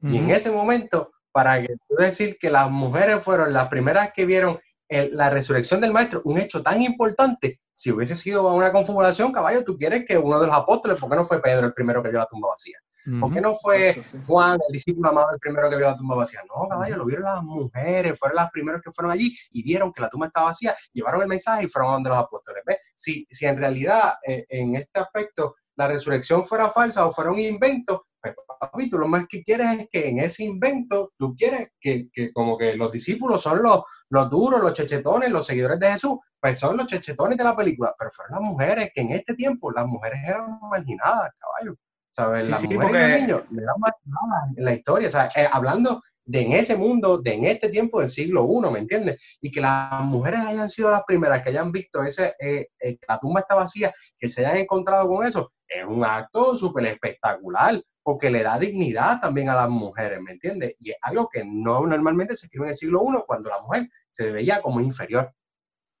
Y en ese momento, para que tú decir que las mujeres fueron las primeras que vieron la resurrección del maestro, un hecho tan importante, si hubiese sido una confabulación, caballo, tú quieres que uno de los apóstoles, ¿por qué no fue Pedro el primero que vio la tumba vacía? ¿Por qué no fue Juan, el discípulo amado, el primero que vio la tumba vacía? No, caballo, lo vieron las mujeres, fueron las primeras que fueron allí y vieron que la tumba estaba vacía, llevaron el mensaje y fueron a donde los apóstoles. ¿Ves? Si, si en realidad eh, en este aspecto la resurrección fuera falsa o fuera un invento, papi, tú lo más que quieres es que en ese invento tú quieres que, que como que los discípulos son los, los duros, los chechetones, los seguidores de Jesús, pues son los chechetones de la película, pero fueron las mujeres que en este tiempo las mujeres eran marginadas, caballo. ¿Sabes? las mujeres y los niños eran marginadas en la historia, eh, hablando de en ese mundo, de en este tiempo del siglo I, ¿me entiendes? Y que las mujeres hayan sido las primeras que hayan visto ese, eh, eh, la tumba está vacía, que se hayan encontrado con eso, es un acto súper espectacular, porque le da dignidad también a las mujeres, ¿me entiendes? Y es algo que no normalmente se escribe en el siglo I, cuando la mujer se veía como inferior.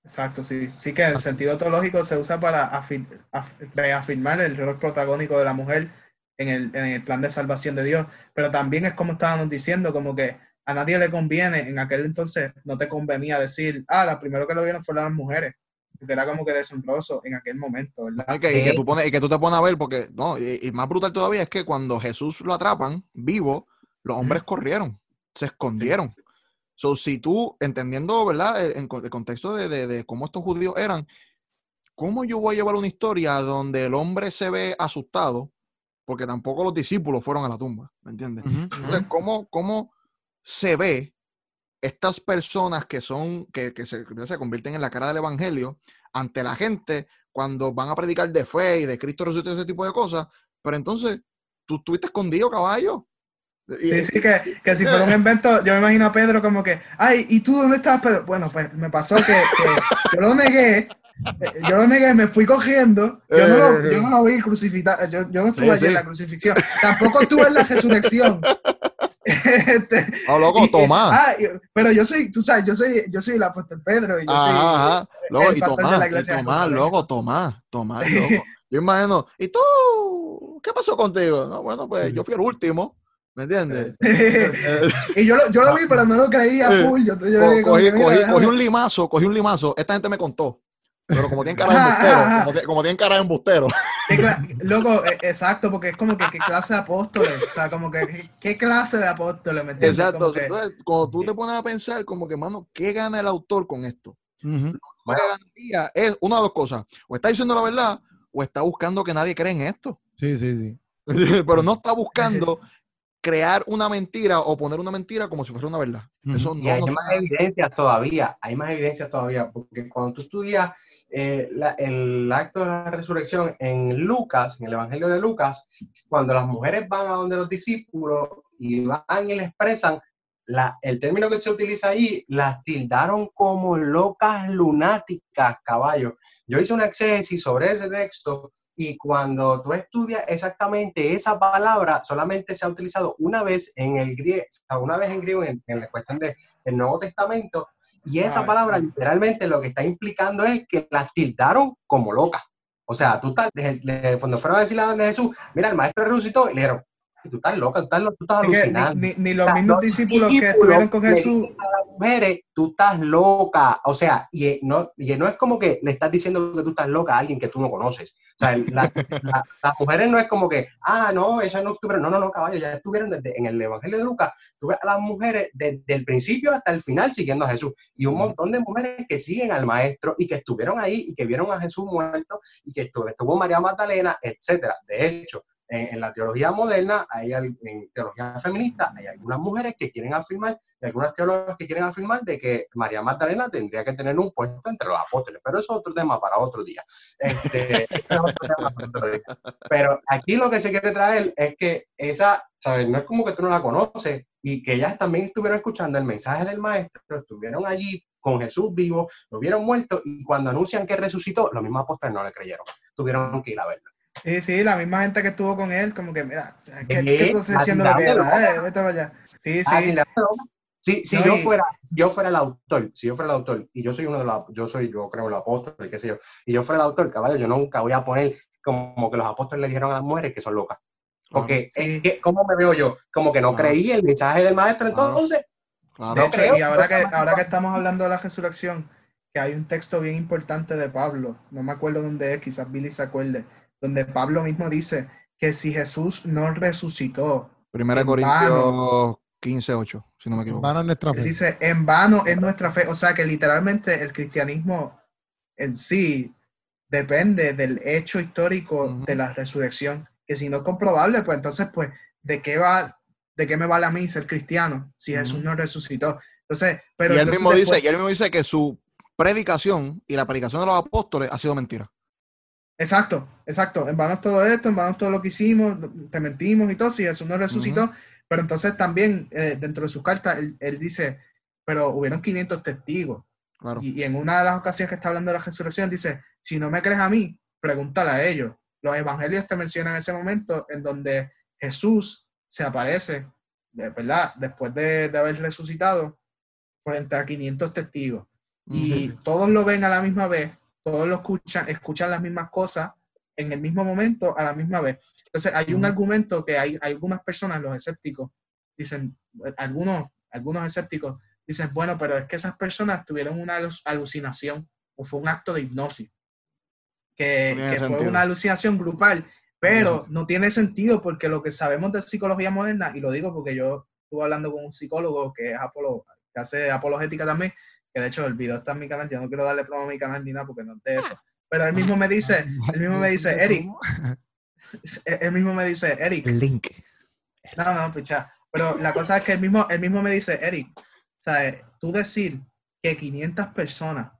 Exacto, sí. Sí que el sentido teológico se usa para afirmar el rol protagónico de la mujer en el, en el plan de salvación de Dios, pero también es como estábamos diciendo, como que a nadie le conviene, en aquel entonces no te convenía decir, ah, la primero que lo vieron fueron las mujeres, porque era como que deshonroso en aquel momento, ¿verdad? y, que, tú pones, y que tú te pones a ver, porque, no, y, más brutal todavía es que cuando Jesús lo atrapan vivo, los hombres corrieron, se escondieron. So, si tú, entendiendo, ¿verdad?, en el contexto de, de, de, cómo estos judíos eran, ¿cómo yo voy a llevar una historia donde el hombre se ve asustado porque tampoco los discípulos fueron a la tumba, ¿me entiendes? Entonces, ¿cómo, ¿cómo, se ve estas personas que son, que, que se, se, convierten en la cara del evangelio ante la gente cuando van a predicar de fe y de Cristo resucitado ese tipo de cosas? Pero entonces, tú estuviste escondido, caballo. Sí, sí, que, que, si fuera un invento, yo me imagino a Pedro como que, ay, ¿y tú dónde estás, Pedro? Bueno, pues me pasó que, que yo lo negué, yo lo negué, me fui cogiendo. Yo no lo, yo no lo vi crucificado. Yo, yo, no estuve allí en la crucifixión. Tampoco estuve en la resurrección. este, oh, loco, Tomás. Ah, pero yo soy, tú sabes, yo soy, yo soy el apóstol Pedro. Y yo soy ajá. Loco, y Tomás, y Tomás, loco, Tomás, Tomás, loco. Yo imagino, ¿y tú? ¿Qué pasó contigo? No, bueno, pues yo fui el último. ¿Me entiendes? y yo lo, yo lo vi, pero no lo creía full. Yo, yo cogí, cogí, cogí, un limazo, cogí un limazo. Esta gente me contó. Pero como tienen cara de embustero, como, tienen cara de embustero. Loco, e, exacto, porque es como que qué clase de apóstoles, o sea, como que qué clase de apóstoles, ¿me entiendes? Exacto, entonces cuando tú te pones a pensar como que, mano, ¿qué gana el autor con esto? Uh ganaría es una de dos cosas, o está diciendo la verdad, o está buscando que nadie cree en esto. Sí, sí, sí. Pero no está buscando crear una mentira o poner una mentira como si fuera una verdad. Eso no, y hay más evidencias todavía, hay más evidencias todavía, porque cuando tú estudias eh, el acto de la resurrección en Lucas, en el Evangelio de Lucas, cuando las mujeres van a donde los discípulos y van y le expresan, la, el término que se utiliza ahí, las tildaron como locas lunáticas, caballo. Yo hice una exégesis sobre ese texto y cuando tú estudias exactamente esa palabra, solamente se ha utilizado una vez en el griego, una vez en griego en, la cuestión del Nuevo Testamento, y esa palabra literalmente lo que está implicando es que las tildaron como locas. O sea, tú estás, cuando fueron a decirle a Jesús, mira, el maestro resucitó, y le dijeron, tú estás loca, tú estás, tú estás alucinando. Ni, ni, los mismos discípulos, que estuvieron con Jesús. A las mujeres, tú estás loca. O sea, y no, y no es como que le estás diciendo que tú estás loca a alguien que tú no conoces. O sea, las mujeres no es como que, ah, no, ellas no estuvieron. No, no, no, caballo, ya estuvieron desde, en el Evangelio de Lucas. Tú ves a las mujeres desde el principio hasta el final siguiendo a Jesús. Y un montón de mujeres que siguen al maestro y que estuvieron ahí y que vieron a Jesús muerto y que estuvo, estuvo María Magdalena, etcétera. De hecho, en, la teología moderna, en teología feminista, hay algunas mujeres que quieren afirmar, algunas teólogas que quieren afirmar de que María Magdalena tendría que tener un puesto entre los apóstoles, pero eso es otro tema para otro día. Este, pero aquí lo que se quiere traer es que esa, ¿sabes? No es como que tú no la conoces y que ellas también estuvieron escuchando el mensaje del maestro, estuvieron allí con Jesús vivo, lo vieron muerto y cuando anuncian que resucitó, los mismos apóstoles no le creyeron, tuvieron que ir a verlo. Sí, sí, la misma gente que estuvo con él, como que, mira, ¿qué, ¿qué estás haciendo lo que era? Eh, vete allá. Sí, sí. Sí, si yo fuera, yo fuera el autor, si yo fuera el autor, y yo soy uno de los, yo soy, yo creo, el apóstol, qué sé yo, y yo fuera el autor, caballo, yo nunca voy a poner como que los apóstoles le dijeron a las mujeres que son locas. Porque, ¿cómo me veo yo? Como que no creí el mensaje del maestro, entonces. No creo. Y ahora que, ahora que estamos hablando de la resurrección, que hay un texto bien importante de Pablo, no me acuerdo dónde es, quizás Billy se acuerde, donde Pablo mismo dice que si Jesús no resucitó. Primera Corintios 15, 8, si no me equivoco. En vano nuestra fe. Dice, en vano es nuestra fe. O sea que literalmente el cristianismo en sí depende del hecho histórico de la resurrección. Que si no es comprobable, pues entonces, pues, ¿de qué va, de qué me vale a mí ser cristiano si Jesús no resucitó? Entonces, pero. Y él, mismo dice, y él mismo dice que su predicación y la predicación de los apóstoles ha sido mentira. Exacto, exacto. En vano todo esto, en vano todo lo que hicimos, te mentimos y todo, si Jesús no resucitó. Pero entonces también eh, dentro de su carta, él, dice, pero hubieron 500 testigos. Y, en una de las ocasiones que está hablando de la resurrección, dice, si no me crees a mí, pregúntale a ellos. Los evangelios te mencionan ese momento en donde Jesús se aparece, ¿verdad? Después de, de haber resucitado, frente a 500 testigos. Y todos lo ven a la misma vez, todos lo escuchan, escuchan las mismas cosas en el mismo momento a la misma vez. Entonces, hay un argumento que hay, algunas personas, los escépticos, dicen, algunos, algunos escépticos dicen, bueno, pero es que esas personas tuvieron una alucinación o fue un acto de hipnosis, que, fue una alucinación grupal, pero no tiene sentido porque lo que sabemos de psicología moderna, y lo digo porque yo estuve hablando con un psicólogo que es apolo, que hace apologética también, que de hecho el video está en mi canal, yo no quiero darle promo a mi canal ni nada porque no es de eso. Pero él mismo me dice, él mismo me dice, Eric, él mismo me dice, Eric. Link. No, no, picha. Pero la cosa es que él mismo, él mismo me dice, Eric, ¿sabes? Tú decir que 500 personas,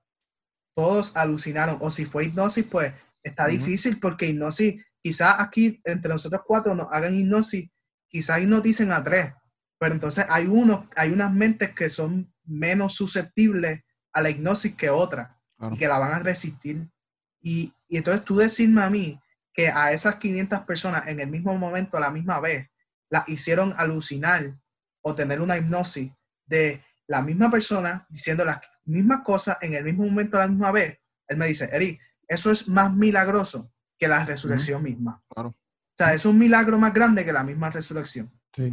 todos alucinaron, o si fue hipnosis, pues está difícil porque hipnosis, quizás aquí entre nosotros cuatro nos hagan hipnosis, quizás hipnoticen a tres, pero entonces hay unos, hay unas mentes que son menos susceptibles a la hipnosis que otras y que la van a resistir. Y, y, entonces tú decirme a mí que a esas 500 personas en el mismo momento, a la misma vez, las hicieron alucinar o tener una hipnosis de la misma persona diciendo las mismas cosas en el mismo momento, a la misma vez, él me dice, Eric, eso es más milagroso que la resurrección misma. O sea, es un milagro más grande que la misma resurrección.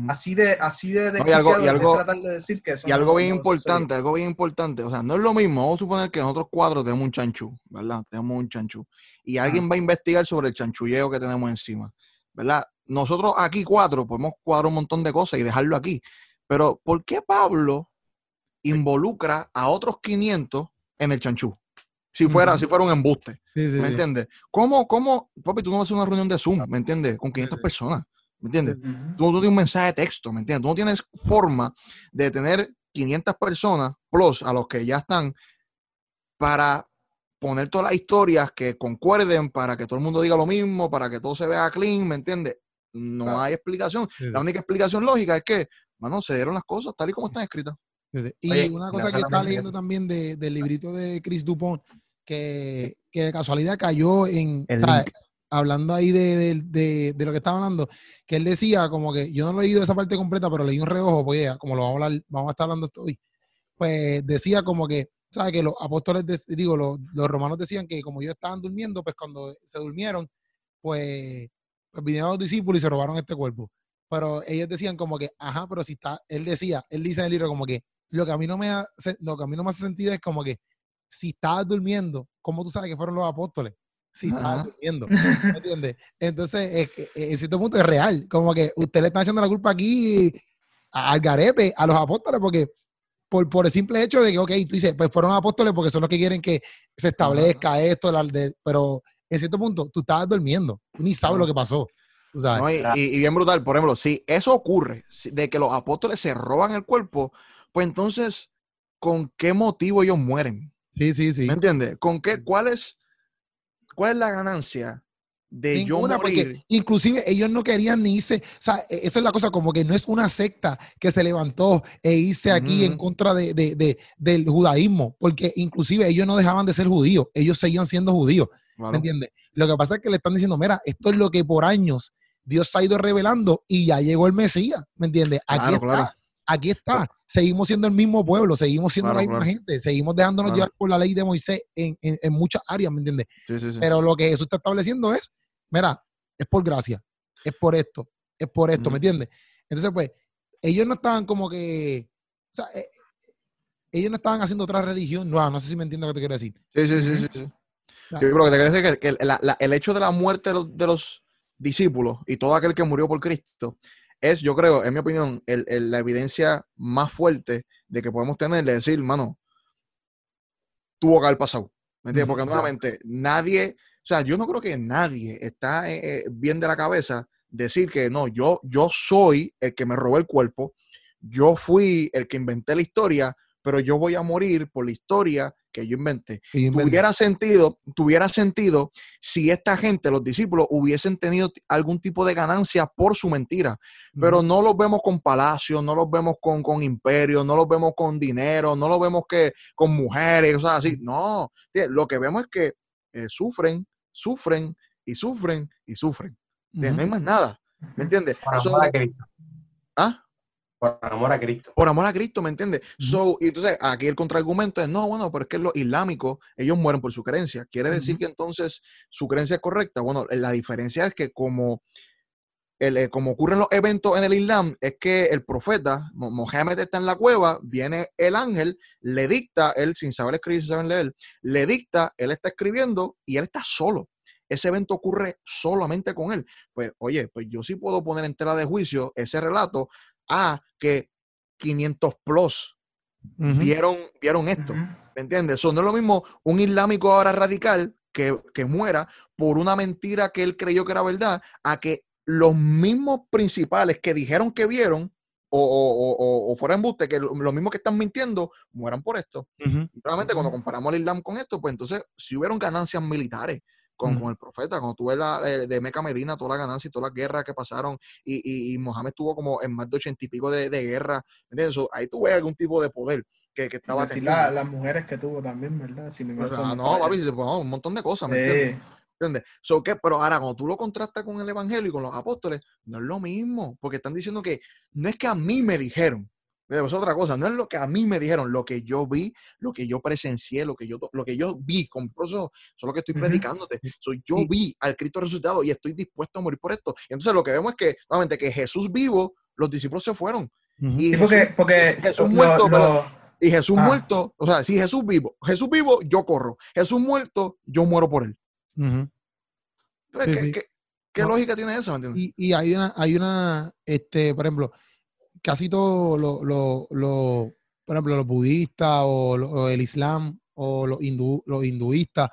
Así de, así de, y algo, y algo, de decir que Y algo bien importante, algo bien importante. O sea, no es lo mismo. Vamos a suponer que nosotros cuatro tenemos un chanchú, ¿verdad? Tenemos un chanchú. Y alguien va a investigar sobre el chanchulleo que tenemos encima, ¿verdad? Nosotros aquí cuatro podemos cuadrar un montón de cosas y dejarlo aquí. Pero, ¿por qué Pablo involucra a otros 500 en el chanchú? Si fuera, si fuera un embuste. ¿Me entiendes? ¿Cómo, cómo, papi, tú no vas a hacer una reunión de Zoom, ¿me entiendes? Con 500 personas. ¿Me entiendes? tú, no tienes un mensaje de texto, ¿me entiendes? Tú no tienes forma de tener 500 personas plus a los que ya están para poner todas las historias que concuerden para que todo el mundo diga lo mismo, para que todo se vea clean, ¿me entiendes? No hay explicación. La única explicación lógica es que, bueno, se dieron las cosas tal y como están escritas. Y una cosa que está leyendo también del librito de Chris Dupont, que, que de casualidad cayó en, hablando ahí de, de, lo que estaba hablando, que él decía como que yo no he leído esa parte completa, pero leí un reojo, pues como lo vamos a, hablar, vamos a estar hablando hoy, pues decía como que, ¿sabes? Que los apóstoles, digo, los, romanos decían que como ellos estaban durmiendo, pues cuando se durmieron, pues, pues, vinieron los discípulos y se robaron este cuerpo. pero ellos decían como que, ajá, pero si está, él decía, él dice en el libro como que lo que a mí no me lo que a mí no me hace sentido es como que si estabas durmiendo, ¿cómo tú sabes que fueron los apóstoles? Si estabas durmiendo, ¿me entiendes? Entonces, en cierto punto es real, como que usted le está echando la culpa aquí al garete, a los apóstoles, porque por, por el simple hecho de que, ok, tú dices, pues fueron apóstoles porque son los que quieren que se establezca esto, pero en cierto punto tú estabas durmiendo, tú ni sabes lo que pasó. y, bien brutal, por ejemplo, si eso ocurre, de que los apóstoles se roban el cuerpo, pues entonces, ¿con qué motivo ellos mueren? Sí, sí, sí. ¿Me entiendes? ¿Con qué, cuál es, cuál es la ganancia de yo morir. inclusive ellos no querían ni irse, o sea, e, eso es la cosa, como que no es una secta que se levantó e irse aquí en contra de, de, del judaísmo, porque inclusive ellos no dejaban de ser judíos, ellos seguían siendo judíos, ¿me entiendes? Lo que pasa es que le están diciendo, mira, esto es lo que por años Dios ha ido revelando y ya llegó el Mesías, ¿me entiendes? Aquí está aquí está. Seguimos siendo el mismo pueblo, seguimos siendo la misma gente, seguimos dejándonos llevar por la ley de Moisés en, muchas áreas, ¿me entiendes? Pero lo que Jesús está estableciendo es, mira, es por gracia, es por esto, es por esto, ¿me entiendes? Entonces, pues, ellos no estaban como que, o sea, eh, ellos no estaban haciendo otra religión, no, no sé si me entiendes lo que te quiero decir. Sí, sí, sí, sí. Yo creo que te quiero decir que, el hecho de la muerte de los discípulos y todo aquel que murió por Cristo es, yo creo, en mi opinión, la evidencia más fuerte de que podemos tener de decir, mano, tuvo que haber pasado. ¿Me entiendes? Porque nuevamente, nadie, o sea, yo no creo que nadie está eh, eh, bien de la cabeza decir que no, yo, yo soy el que me robó el cuerpo, yo fui el que inventé la historia, pero yo voy a morir por la historia que yo inventé. Tuviera sentido, tuviera sentido si esta gente, los discípulos, hubiesen tenido algún tipo de ganancia por su mentira. Pero no los vemos con palacios, no los vemos con, con imperios, no los vemos con dinero, no los vemos que con mujeres, o sea, así. No, lo que vemos es que eh, sufren, sufren y sufren y sufren. No hay más nada. ¿Me entiendes? ¿Ah? Por amor a Cristo. Por amor a Cristo, ¿me entiendes? So, y entonces aquí el contraargumento es, no, bueno, pero es que los islámicos, ellos mueren por su creencia. ¿Quiere decir que entonces su creencia es correcta? Bueno, la diferencia es que como, el, eh, como ocurren los eventos en el Islam, es que el profeta, Mohammed está en la cueva, viene el ángel, le dicta, él sin saber escribir, sin saber leer, le dicta, él está escribiendo y él está solo ese evento ocurre solamente con él. Pues, oye, pues yo sí puedo poner en tela de juicio ese relato a que 500 plus vieron, vieron esto. ¿Me entiendes? Eso no es lo mismo un islámico ahora radical que, que, muera por una mentira que él creyó que era verdad, a que los mismos principales que dijeron que vieron o, o, o, fuera embuste, que los mismos que están mintiendo, mueran por esto. Y realmente cuando comparamos el Islam con esto, pues entonces si hubieron ganancias militares, con, con, el profeta. Cuando tuve la eh, de Meca Medina, toda la ganancia y todas las guerras que pasaron, y, y, y Mohamed tuvo como en más de ochenta y pico de, de guerra, ¿entiendes? ahí tuve algún tipo de poder que, que estaba. La, las mujeres que tuvo también, ¿verdad? Si me o sea, no, papi, un montón de cosas, ¿me entiendes? ¿Entiendes? So, ¿qué? Pero ahora, cuando tú lo contrastas con el Evangelio y con los apóstoles, no es lo mismo, porque están diciendo que no es que a mí me dijeron, es otra cosa, no es lo que a mí me dijeron, lo que yo vi, lo que yo presencié, lo que yo, lo que yo vi, con eso, es lo que estoy predicándote. Soy yo vi al Cristo resucitado y estoy dispuesto a morir por esto. Entonces lo que vemos es que, nuevamente, que Jesús vivo, los discípulos se fueron. Y Jesús, porque, Jesús muerto, y Jesús ah. muerto, o sea, si Jesús vivo, Jesús vivo, yo corro. Jesús muerto, yo muero por él. ¿qué, lógica tiene eso? Y, y, hay una, hay una, este, por ejemplo, casi todos los, lo, por ejemplo, los budistas o, el islam o los, los hinduistas,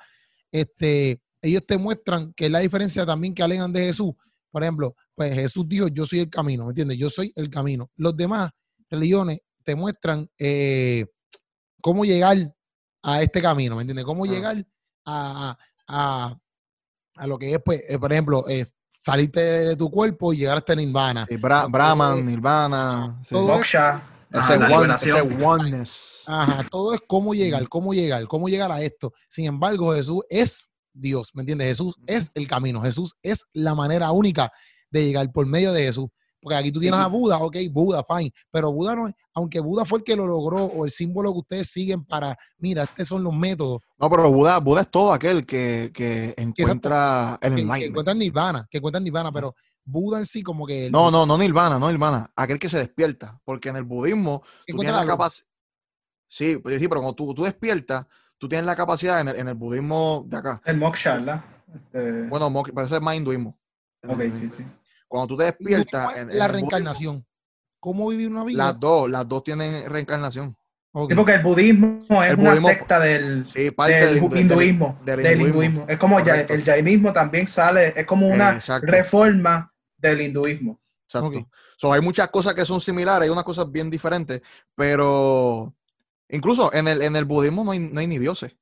este, ellos te muestran que es la diferencia también que alegan de Jesús. Por ejemplo, pues Jesús dijo, yo soy el camino, ¿me entiendes? Yo soy el camino. Los demás religiones te muestran eh, cómo llegar a este camino, ¿me entiendes? Cómo llegar a, a, a, lo que es, pues, eh, por ejemplo, es salirte de tu cuerpo y llegar hasta Nirvana. Brahman, Nirvana. Todo ese, oneness. Ajá, todo es cómo llegar, cómo llegar, cómo llegar a esto. Sin embargo, Jesús es Dios, ¿me entiendes? Jesús es el camino, Jesús es la manera única de llegar por medio de Jesús. Porque aquí tú tienes a Buda, ok, Buda, fine. Pero Buda no es, aunque Buda fue el que lo logró o el símbolo que ustedes siguen para, mira, estos son los métodos. No, pero Buda, Buda es todo aquel que, que encuentra el que, que encuentra Nirvana, que encuentra Nirvana, pero Buda en sí, como que... el- No, no, no Nirvana, no Nirvana. Aquel que se despierta. Porque en el budismo tú tienes la capacidad. Sí, pues sí, pero cuando tú, tú despiertas, tú tienes la capacidad en el, en el budismo de acá. El moksha, ¿verdad? Este, Bueno, mo- pero eso es más hinduismo. ok, sí, sí. Cuando tú te ¿Cómo es despiertas. en- en la budismo, reencarnación. ¿Cómo vivir una vida? Las dos, las dos tienen reencarnación. Ok. Sí, porque el budismo es El una budismo- secta del, Sí, parte del hinduismo. del Del, hinduismo. hinduismo. Es como ya- el jainismo también sale, es como una Exacto. reforma del hinduismo. Exacto. Ok. So, hay muchas cosas que son similares, hay unas cosas bien diferentes, pero incluso en el, en el budismo no hay, no hay ni dioses.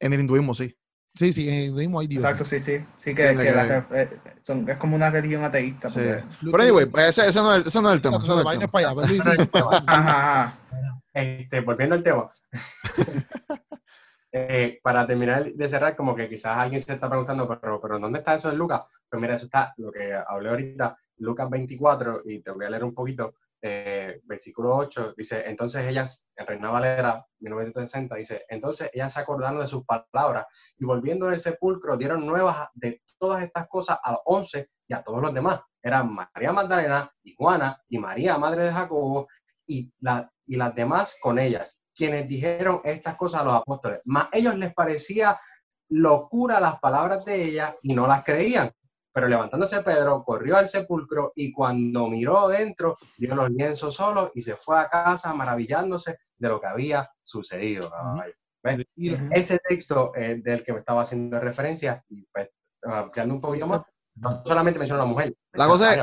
En el hinduismo sí. Sí, sí, en el hinduismo hay Dios. Exacto, sí, sí. Sí, que, Entiende que que- la- eh, son- es como una religión ateísta. Sí. porque- Pero anyway, pues, ese, ese no es el, ese no es el tema. ese no es el para allá, pues, Luis, Pero el tema, Ajá, ajá. este, volviendo al tema. Eh, para terminar de cerrar, como que quizás alguien se está preguntando, pero, pero ¿dónde está eso en Lucas? Pues mira, eso está lo que hablé ahorita, Lucas 24, y te voy a leer un poquito, eh, versículo 8, dice, entonces ellas, en Reina Valera, 1960, dice, entonces ellas se acordaron de sus palabras y volviendo del sepulcro dieron nuevas de todas estas cosas a los once y a todos los demás. Eran María Magdalena y Juana y María, madre de Jacobo, y, la, y las demás con ellas, quienes dijeron estas cosas a los apóstoles. Mas ellos les parecía locura las palabras de ellas y no las creían. Pero levantándose Pedro, corrió al sepulcro y cuando miró dentro, vio los lienzos solos y se fue a casa maravillándose de lo que había sucedido. ¿ves? Ese texto es del que me estaba haciendo referencia y pues, ampliando un poquito más, no solamente menciona a la mujer. La cosa es-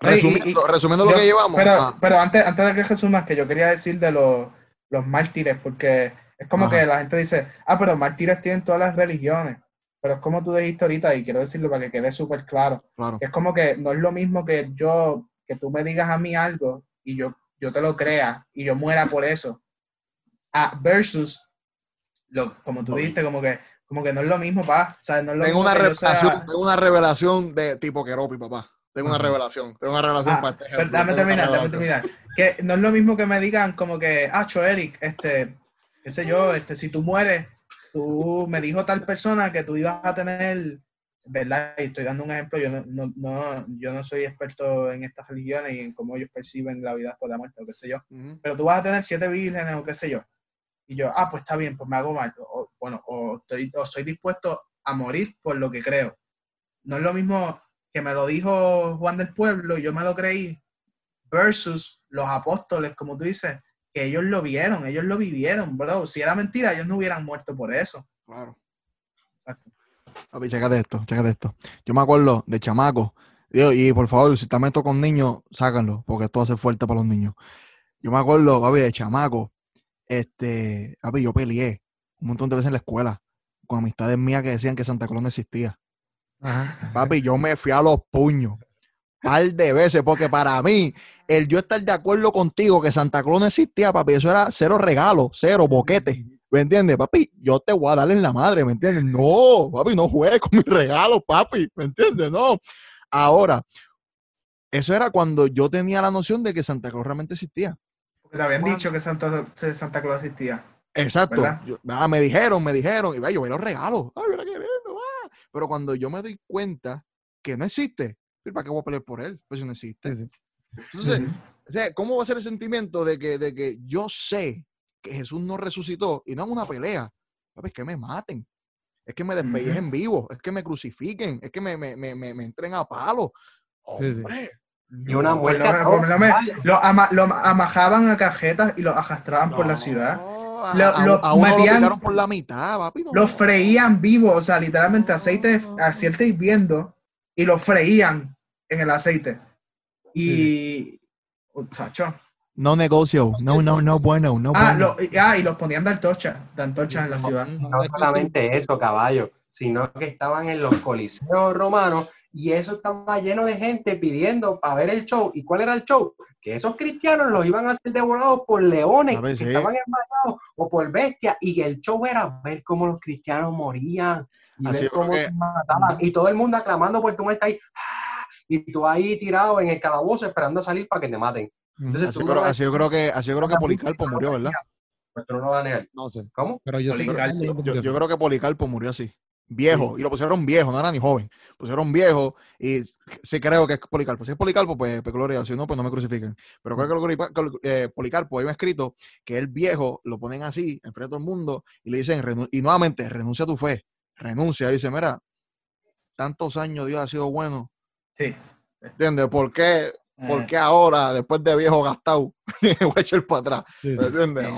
Resumiendo, resumiendo lo Yo- que llevamos. Pero, ah, pero antes, antes de que resumas, que yo quería decir de los, los mártires, porque es como Ajá. que la gente dice, ah, pero mártires tienen todas las religiones. Pero es como tú dijiste ahorita, y quiero decirlo para que quede súper claro. claro. Es como que no es lo mismo que yo, que tú me digas a mí algo y yo, yo te lo crea y yo muera por eso. Ah, versus, lo, como tú dijiste, como que, como que no es lo mismo, pa. O sea, no es lo Tengo mismo una yo sea- revelación, tengo una revelación de tipo Keropi, papá. Tengo una Ajá. revelación. Tengo una revelación Ah, para este pero ejemplo. Dame una terminar, dame revelación. terminar. Que no es lo mismo que me digan como que, ah, Cho Eric, este, qué sé yo, este, si tú mueres, tú me dijo tal persona que tú ibas a tener, ¿verdad? Y estoy dando un ejemplo, yo no, no, no- yo no soy experto en estas religiones y en cómo ellos perciben la vida después de la muerte, o qué sé yo. Pero tú vas a tener siete vírgenes o qué sé yo. Y yo, ah, pues está bien, pues me hago mal. O, bueno, o estoy, o estoy dispuesto a morir por lo que creo. No es lo mismo que me lo dijo Juan del Pueblo y yo me lo creí, versus los apóstoles, como tú dices, que ellos lo vieron, ellos lo vivieron, bro. Si era mentira, ellos no hubieran muerto por eso. Claro. Exacto. Papi, chécate esto, chécate esto. Yo me acuerdo de chamaco. Digo, y por favor, si está meto con niños, sácanlo, porque esto hace fuerte para los niños. Yo me acuerdo, papi, de chamaco. Este, papi, yo peleé un montón de veces en la escuela con amistades mías que decían que Santa Claus no existía. Ajá. Papi, yo me fui a los puños. Par de veces, porque para mí, el yo estar de acuerdo contigo que Santa Claus no existía, papi, eso era cero regalo, cero boquete. ¿Me entiendes, papi? Yo te voy a darle en la madre, ¿me entiendes? No, papi, no juegues con mis regalos, papi, ¿me entiendes? No. Ahora, eso era cuando yo tenía la noción de que Santa Claus realmente existía. Porque te habían dicho que Santa, Santa Claus existía. Exacto. Ah, me dijeron, me dijeron, y ve, yo veo los regalos. Ay, mira qué lindo, ah. Pero cuando yo me doy cuenta que no existe, ¿para qué voy a pelear por él? Pues no existe. Sí, sí. Entonces, o sea, ¿cómo va a ser el sentimiento de que, de que yo sé que Jesús no resucitó y no es una pelea? Papi, es que me maten. Es que me despellejen vivo. Es que me crucifiquen. Es que me, me, me, me, me entren a palo. Sí, sí. Hombre, Y una no. Muerte. lo- lo Lo, ama- lo amajaban a cajetas y lo arrastraban por la ciudad. No, a, Lo- a- lo a uno por la mitad, papi. no. Lo freían vivo, o sea, literalmente aceite, aceite hirviendo y lo freían en el aceite. Y. Muchacho. No negocio. No, no, no bueno. No Ah, bueno. lo- y- ah, y los ponían de antorchas, de antorchas en la ciudad. No solamente eso, caballo, sino que estaban en los coliseos romanos y eso estaba lleno de gente pidiendo para ver el show. ¿Y cuál era el show? Que esos cristianos los iban a ser devorados por leones ver, que sí. estaban enmayados o por bestias y el show era ver cómo los cristianos morían y Así yo cómo que- los mataban y todo el mundo aclamando por tu muerte ahí ¡ah! y tú ahí tirado en el calabozo esperando a salir para que te maten. Entonces Así tú yo, creo, no- así yo creo que, así yo creo que Policarpo murió, ¿verdad? Pues tú no vas a negar. No sé. ¿Cómo? Pero yo Policarpo. Yo, porque- yo creo que Policarpo murió así. viejo, y lo pusieron viejo, no era ni joven, pusieron viejo, y sí creo que es Policarpo. Si es Policarpo, pues, pues gloria, si no, pues no me crucifiquen. Pero creo que eh, Policarpo hay un escrito que el viejo lo ponen así, enfrente de todo el mundo, y le dicen, y nuevamente, renuncia a tu fe, renuncia, y dice, mira, tantos años Dios ha sido bueno. Sí. ¿Entiendes? ¿Por qué, ¿por qué ahora, después de viejo gastado, voy a echar para atrás? ¿Entiendes?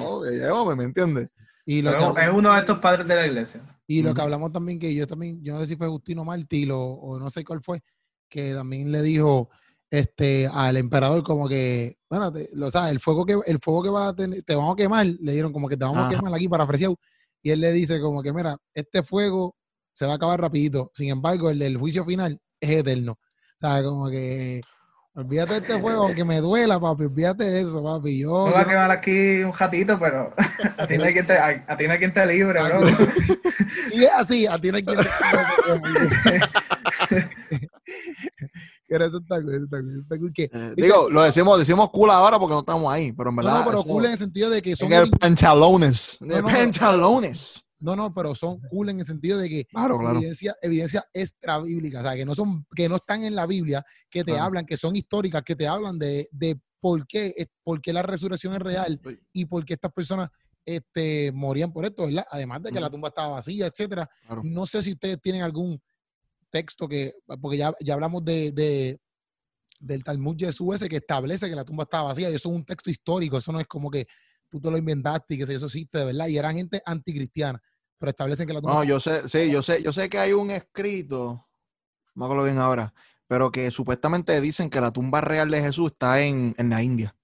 ¿me entiendes? Y lo que, es uno de estos padres de la iglesia. Y lo que hablamos también, que yo también, yo no sé si fue Agustino Martí o no sé cuál fue, que también le dijo este, al emperador como que, bueno, lo sabes, el fuego que, el fuego que va a tener, te vamos a quemar, le dieron como que te vamos a quemar aquí para Fresiau. Y él le dice como que, mira, este fuego se va a acabar rapidito. Sin embargo, el del juicio final es eterno. O sea, como que Olvídate de este juego, aunque me duela, papi. Olvídate de eso, papi. Yo. No va a quedar aquí un ratito, pero a ti no hay quien te, a, ti no hay quien te libre, bro. y es así, a ti no hay quien te Pero eso está cool, eso está cool. Está cool que, eh, digo, lo decimos, decimos cool ahora porque no estamos ahí, pero en verdad. No, pero cool en el sentido de que son. En el pantalones. No, pantalones. No, no, pero son cool en el sentido de que evidencia, evidencia extra bíblica, o sea, que no son, que no están en la Biblia, que te hablan, que son históricas, que te hablan de, de por qué, por qué la resurrección es real y por qué estas personas este, morían por esto, ¿verdad? Además de que la tumba estaba vacía, etcétera. No sé si ustedes tienen algún texto que, porque ya, ya hablamos de, de del Talmud Jesús ese que establece que la tumba estaba vacía, y eso es un texto histórico, eso no es como que tú te lo inventaste y que eso existe de verdad, y eran gente anticristiana pero establecen que la tumba... No, yo sé, sí, yo sé, yo sé que hay un escrito, no me acuerdo bien ahora, pero que supuestamente dicen que la tumba real de Jesús está en, la India.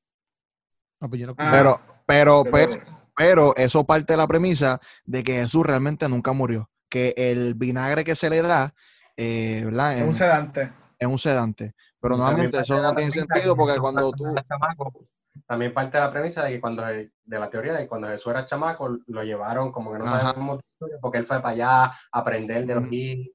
Pues ah, pero, pero, pero, pero, eso parte de la premisa de que Jesús realmente nunca murió. Que el vinagre que se le da, eh, ¿verdad? Es un sedante. Es un sedante. Pero nuevamente eso no tiene sentido porque cuando tú también parte de la premisa de que cuando, de la teoría de que cuando Jesús era chamaco, lo llevaron como que no sabemos porque él fue para allá a aprender de los y,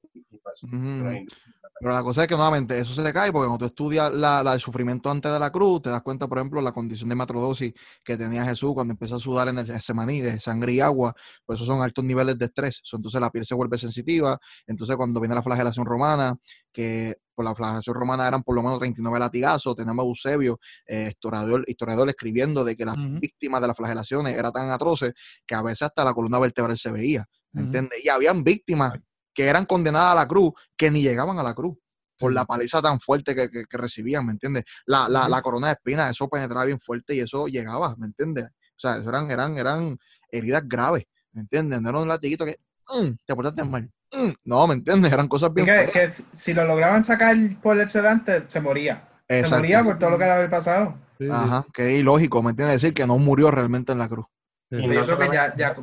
Pero la cosa es que nuevamente eso se le cae porque cuando tú estudias la, el sufrimiento antes de la cruz, te das cuenta, por ejemplo, la condición de matrodosis que tenía Jesús cuando empezó a sudar en el semaní de sangre y agua, pues esos son altos niveles de estrés. Entonces la piel se vuelve sensitiva. Entonces cuando viene la flagelación romana, que por la flagelación romana eran por lo menos 39 latigazos. Tenemos a Eusebio, eh, historiador, historiador, escribiendo de que las víctimas de las flagelaciones eran tan atroces que a veces hasta la columna vertebral se veía. ¿Me entiendes? Y habían víctimas que eran condenadas a la cruz que ni llegaban a la cruz por la paliza tan fuerte que, recibían, ¿me entiendes? La, la, corona de espinas, eso penetraba bien fuerte y eso llegaba, ¿me entiendes? O sea, eso eran, eran, eran heridas graves, ¿me entiendes? No era un latiguito que mm, te portaste mal. Mm, no, ¿me entiendes? Eran cosas bien que, que, si lo lograban sacar por el sedante, se moría. Se moría por todo lo que le había pasado. Ajá, que ilógico, ¿me entiendes? Decir que no murió realmente en la cruz. Y no, yo creo que ya, ya...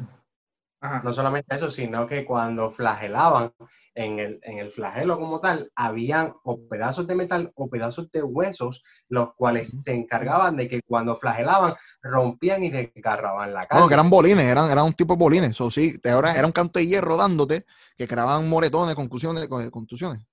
no solamente eso, sino que cuando flagelaban, en el, en el flagelo como tal, habían o pedazos de metal o pedazos de huesos, los cuales se encargaban de que cuando flagelaban, rompían y desgarraban la carne. No, que eran bolines, eran, eran un tipo de bolines. O sí, ahora era un canto de hierro dándote que creaban moretones, contusiones, contusiones.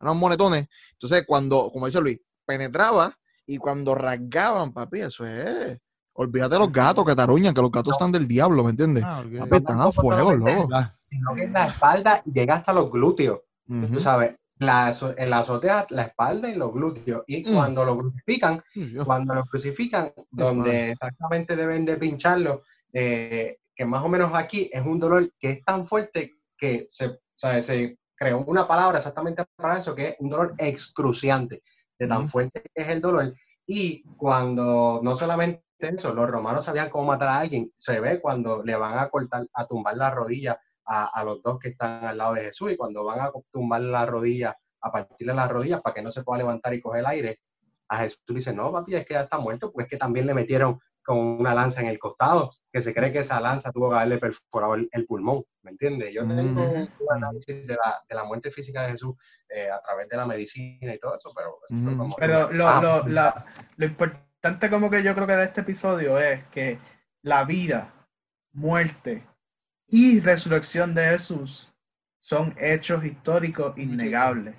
Eran moretones. Entonces, cuando, como dice Luis, penetraba y cuando rasgaban, papi, eso es Olvídate de los gatos que te aruñan, que los gatos están del diablo, ¿me entiendes? Ah, están a fuego, loco. Sino que en la espalda llega hasta los glúteos. Tú sabes, la, en la azotea, la espalda y los glúteos. Y mm. cuando lo crucifican, cuando lo crucifican, donde exactamente deben de pincharlo, eh, que más o menos aquí es un dolor que es tan fuerte que se, se creó una palabra exactamente para eso, que es un dolor excruciante, de tan fuerte que es el dolor. Y cuando no solamente Los romanos sabían cómo matar a alguien. Se ve cuando le van a cortar, a tumbar la rodilla a, los dos que están al lado de Jesús y cuando van a tumbar la rodilla, a partirle las rodillas para que no se pueda levantar y coger el aire, a Jesús dice, no, papi, es que ya está muerto, pues es que también le metieron con una lanza en el costado, que se cree que esa lanza tuvo que haberle perforado el, pulmón, ¿me entiendes? Yo tengo un análisis de la, de la, muerte física de Jesús eh, a través de la medicina y todo eso, pero... pero lo, ah. lo, importante como que yo creo que de este episodio es que la vida, muerte y resurrección de Jesús son hechos históricos innegables.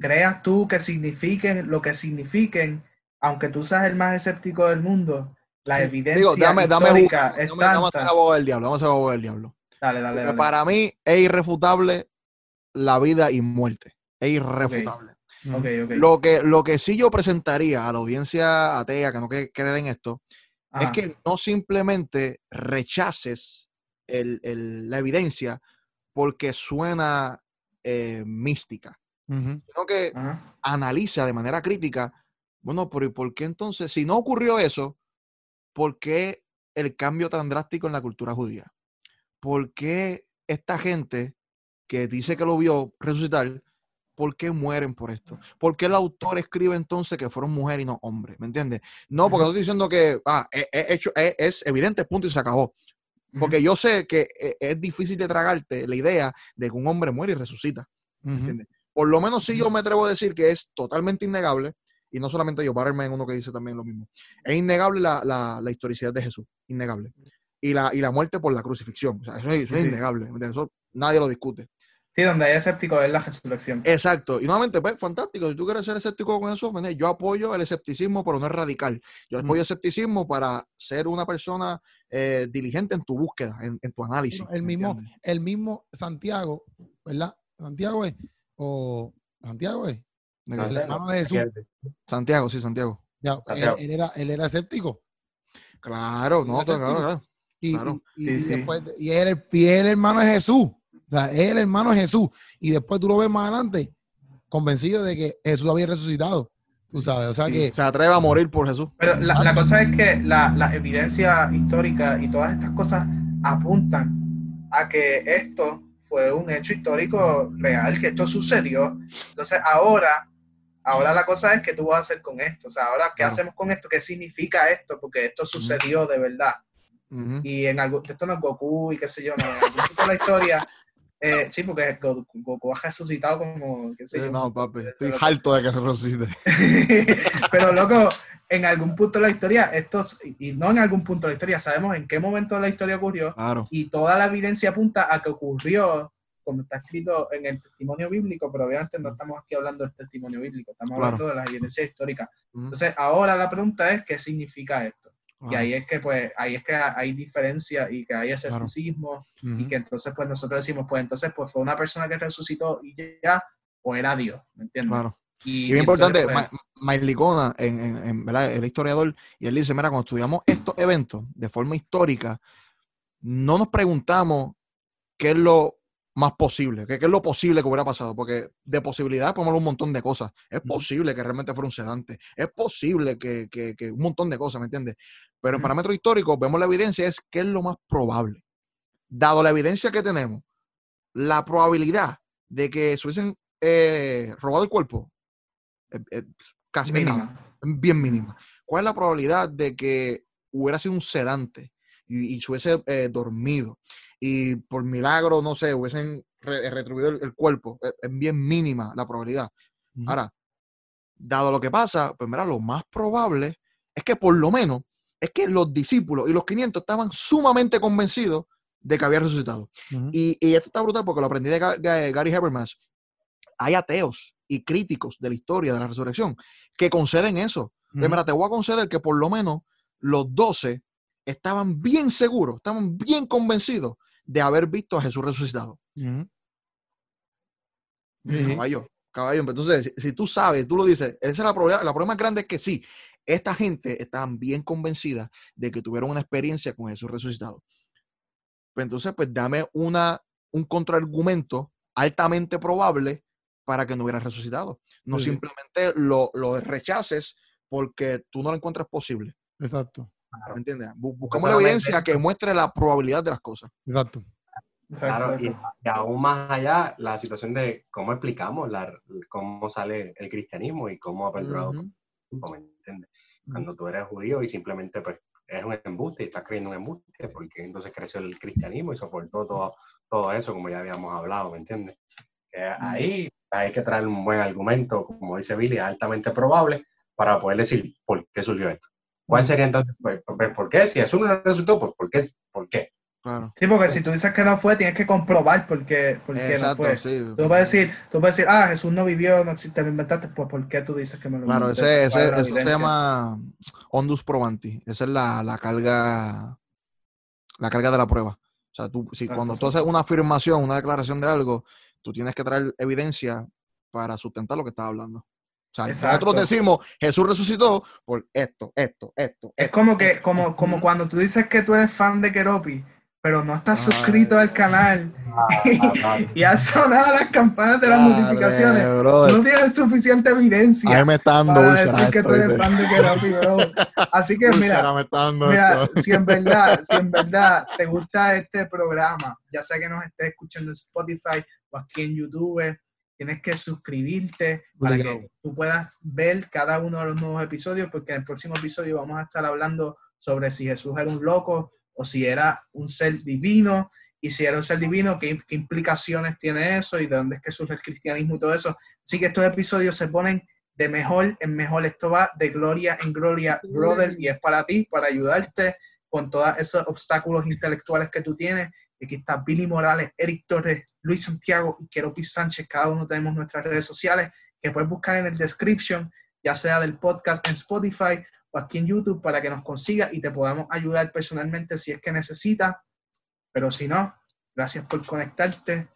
Creas tú que signifiquen lo que signifiquen, aunque tú seas el más escéptico del mundo, la evidencia dame, histórica dame, es Vamos a del diablo, vamos a del diablo. Dale, dale, dale. Para mí es irrefutable la vida y muerte. Es irrefutable. Okay, okay. Lo, que, lo que sí yo presentaría a la audiencia atea que no quiere creer en esto es que no simplemente rechaces el- el- la evidencia porque suena eh, mística, sino que Ajá. analiza de manera crítica, bueno, pero ¿y por qué entonces, si no ocurrió eso, por qué el cambio tan drástico en la cultura judía? ¿Por qué esta gente que dice que lo vio resucitar, por qué mueren por esto? ¿Por qué el autor escribe entonces que fueron mujeres y no hombres? ¿Me entiendes? No, porque no estoy diciendo que ah, hecho, es, es evidente, punto y se acabó. Porque yo sé que eh, es difícil de tragarte la idea de que un hombre muere y resucita. ¿entiendes? Por lo menos sí yo me atrevo a decir que es totalmente innegable, y no solamente yo, es uno que dice también lo mismo. Es innegable la, la- la historicidad de Jesús, innegable. Y la, y la muerte por la crucifixión, o sea, eso, es- eso es Sí. innegable, ¿me entiendes? Eso nadie lo discute. Sí, donde hay escéptico es la resurrección. Exacto. Y nuevamente, pues, fantástico. Si tú quieres ser escéptico con eso, yo apoyo el escepticismo, pero no es radical. Yo Mm. apoyo el escepticismo para ser una persona eh, diligente en tu búsqueda, en, en tu análisis. el ¿me mismo, entiendes? el mismo Santiago, ¿verdad? Santiago es, o Santiago es, No sé, hermano no, de Jesús. Santiago, sí, Santiago. Ya, él, Santiago. él era, él era escéptico. Claro, no, claro, claro. Y, Claro. y, y- Sí, y sí. después, y él, es- y él hermano de Jesús. O sea, es hermano de Jesús. Y después tú lo ves más adelante, convencido de que Jesús había resucitado. Tú sabes, o sea Sí. que. Se atreve a morir por Jesús. Pero la, la cosa es que la, la evidencia histórica y todas estas cosas apuntan a que esto fue un hecho histórico real, que esto sucedió. Entonces ahora, ahora la cosa es que tú vas a hacer con esto. O sea, ahora, ¿qué hacemos con esto? ¿Qué significa esto? Porque esto sucedió de verdad. Y en algún, esto no es Goku y qué sé yo, no, en algún punto de la historia, eh, sí, porque Go- Goku ha resucitado como, qué sé Sí, yo. no, papi. Estoy harto de que resucite. Pero loco, en algún punto de la historia, estos, y no en algún punto de la historia, sabemos en qué momento de la historia ocurrió Claro. y toda la evidencia apunta a que ocurrió, como está escrito en el testimonio bíblico, pero obviamente no estamos aquí hablando del testimonio bíblico, estamos Claro. hablando de las evidencias históricas. Entonces, ahora la pregunta es, ¿qué significa esto? Y ahí es que, pues, ahí es que hay diferencia y que hay escepticismo y que entonces, pues, nosotros decimos, pues, entonces, pues, fue una persona que resucitó y ya, o era Dios, ¿me entiendes? Claro. Y, Y bien importante, pues, Ma- Mike Licona, en, en- en- ¿verdad? el historiador, y él dice, mira, cuando estudiamos estos eventos de forma histórica, no nos preguntamos qué es lo más posible, qué es lo posible que hubiera pasado, porque de posibilidad podemos un montón de cosas. Es posible que realmente fuera un sedante, es posible que, que- que un montón de cosas, ¿me entiendes? Pero en parámetros históricos vemos la evidencia, es qué es lo más probable. Dado la evidencia que tenemos, la probabilidad de que se hubiesen eh, robado el cuerpo, eh, eh, casi es nada mínima. bien mínima. ¿Cuál es la probabilidad de que hubiera sido un sedante y, y se hubiese eh, dormido y por milagro, no sé, hubiesen re- retribuido el, el cuerpo? Es, es bien mínima la probabilidad. Ahora, dado lo que pasa, pues mira, lo más probable es que por lo menos es que los discípulos y los 500 estaban sumamente convencidos de que había resucitado. Y, y esto está brutal porque lo aprendí de Ga- Ga- Gary Habermas. Hay ateos y críticos de la historia de la resurrección que conceden eso. De, Ujú. mira, te voy a conceder que por lo menos los 12 estaban bien seguros, estaban bien convencidos de haber visto a Jesús resucitado. Caballo, caballo. Entonces, si, si tú sabes, tú lo dices, esa es la probabilidad. La prueba más grande es que sí, esta gente estaban bien convencida de que tuvieron una experiencia con Jesús resucitado. Pues entonces, pues dame una, un contraargumento altamente probable para que no hubiera resucitado. No sí. simplemente lo, lo rechaces porque tú no lo encuentras posible. Exacto, ¿Me entiendes? Bu- Buscamos la evidencia que muestre la probabilidad de las cosas. exacto. Claro, y, aún más allá, la situación de cómo explicamos la, cómo sale el cristianismo y cómo ha perdurado Ujú. tiempo, ¿me entiendes? Cuando tú eres judío y simplemente pues es un embuste y estás creyendo un embuste, porque entonces creció el cristianismo y soportó todo, todo eso, como ya habíamos hablado, ¿me entiendes? Que ahí hay que traer un buen argumento, como dice Billy, altamente probable, para poder decir por qué surgió esto. ¿Cuál sería entonces? Pues, pues, ¿Por qué? Si Jesús no resultó, pues ¿por qué? ¿Por qué? Claro. Sí, porque si tú dices que no fue, tienes que comprobar por qué, por qué no Exacto, fue. sí. Tú puedes decir, tú puedes decir, ah, Jesús no vivió, no existe, lo inventaste, pues ¿por qué tú dices que me lo Claro, es la eso se llama ondus probanti. Esa es la, la carga, la carga de la prueba. O sea, tú, si cuando tú haces una afirmación, una declaración de algo, tú tienes que traer evidencia para sustentar lo que estás hablando. O sea, nosotros decimos, Jesús resucitó por esto, esto, esto. Es como que, como, como cuando tú dices que tú eres fan de Keropi, pero no estás suscrito al canal. Y has sonado las campanas de las notificaciones, no tienes suficiente evidencia Ahí me para decir que tú eres fan de Keropi, bro. Así que mira, mira si, en verdad, si en verdad te gusta este programa, ya sea que nos estés escuchando en Spotify o aquí en YouTube, tienes que suscribirte para que tú puedas ver cada uno de los nuevos episodios, porque en el próximo episodio vamos a estar hablando sobre si Jesús era un loco o si era un ser divino, y si era un ser divino, qué, implicaciones tiene eso y de dónde es que surge el cristianismo y todo eso. Así que estos episodios se ponen de mejor en mejor. Esto va de gloria en gloria, brother, y es para ti, para ayudarte con todos esos obstáculos intelectuales que tú tienes. Aquí está Billy Morales, Eric Torres, Luis Santiago y Keropis Sánchez. Cada uno tenemos nuestras redes sociales que puedes buscar en el description, ya sea del podcast en Spotify o aquí en YouTube para que nos consiga y te podamos ayudar personalmente si es que necesitas. Pero si no, gracias por conectarte.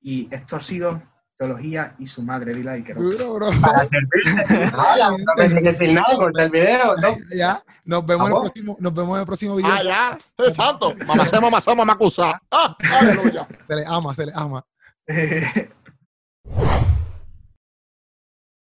Y esto ha sido Teología y su madre, dile que Para servirte. No, no me que decir nada, corta el video. ¿no? Ya, nos vemos, en el próximo, nos vemos en el próximo video. Ah, ya, santo. Mamá se mamá, mamá, mamá, Ah, aleluya. Se le ama, se le ama.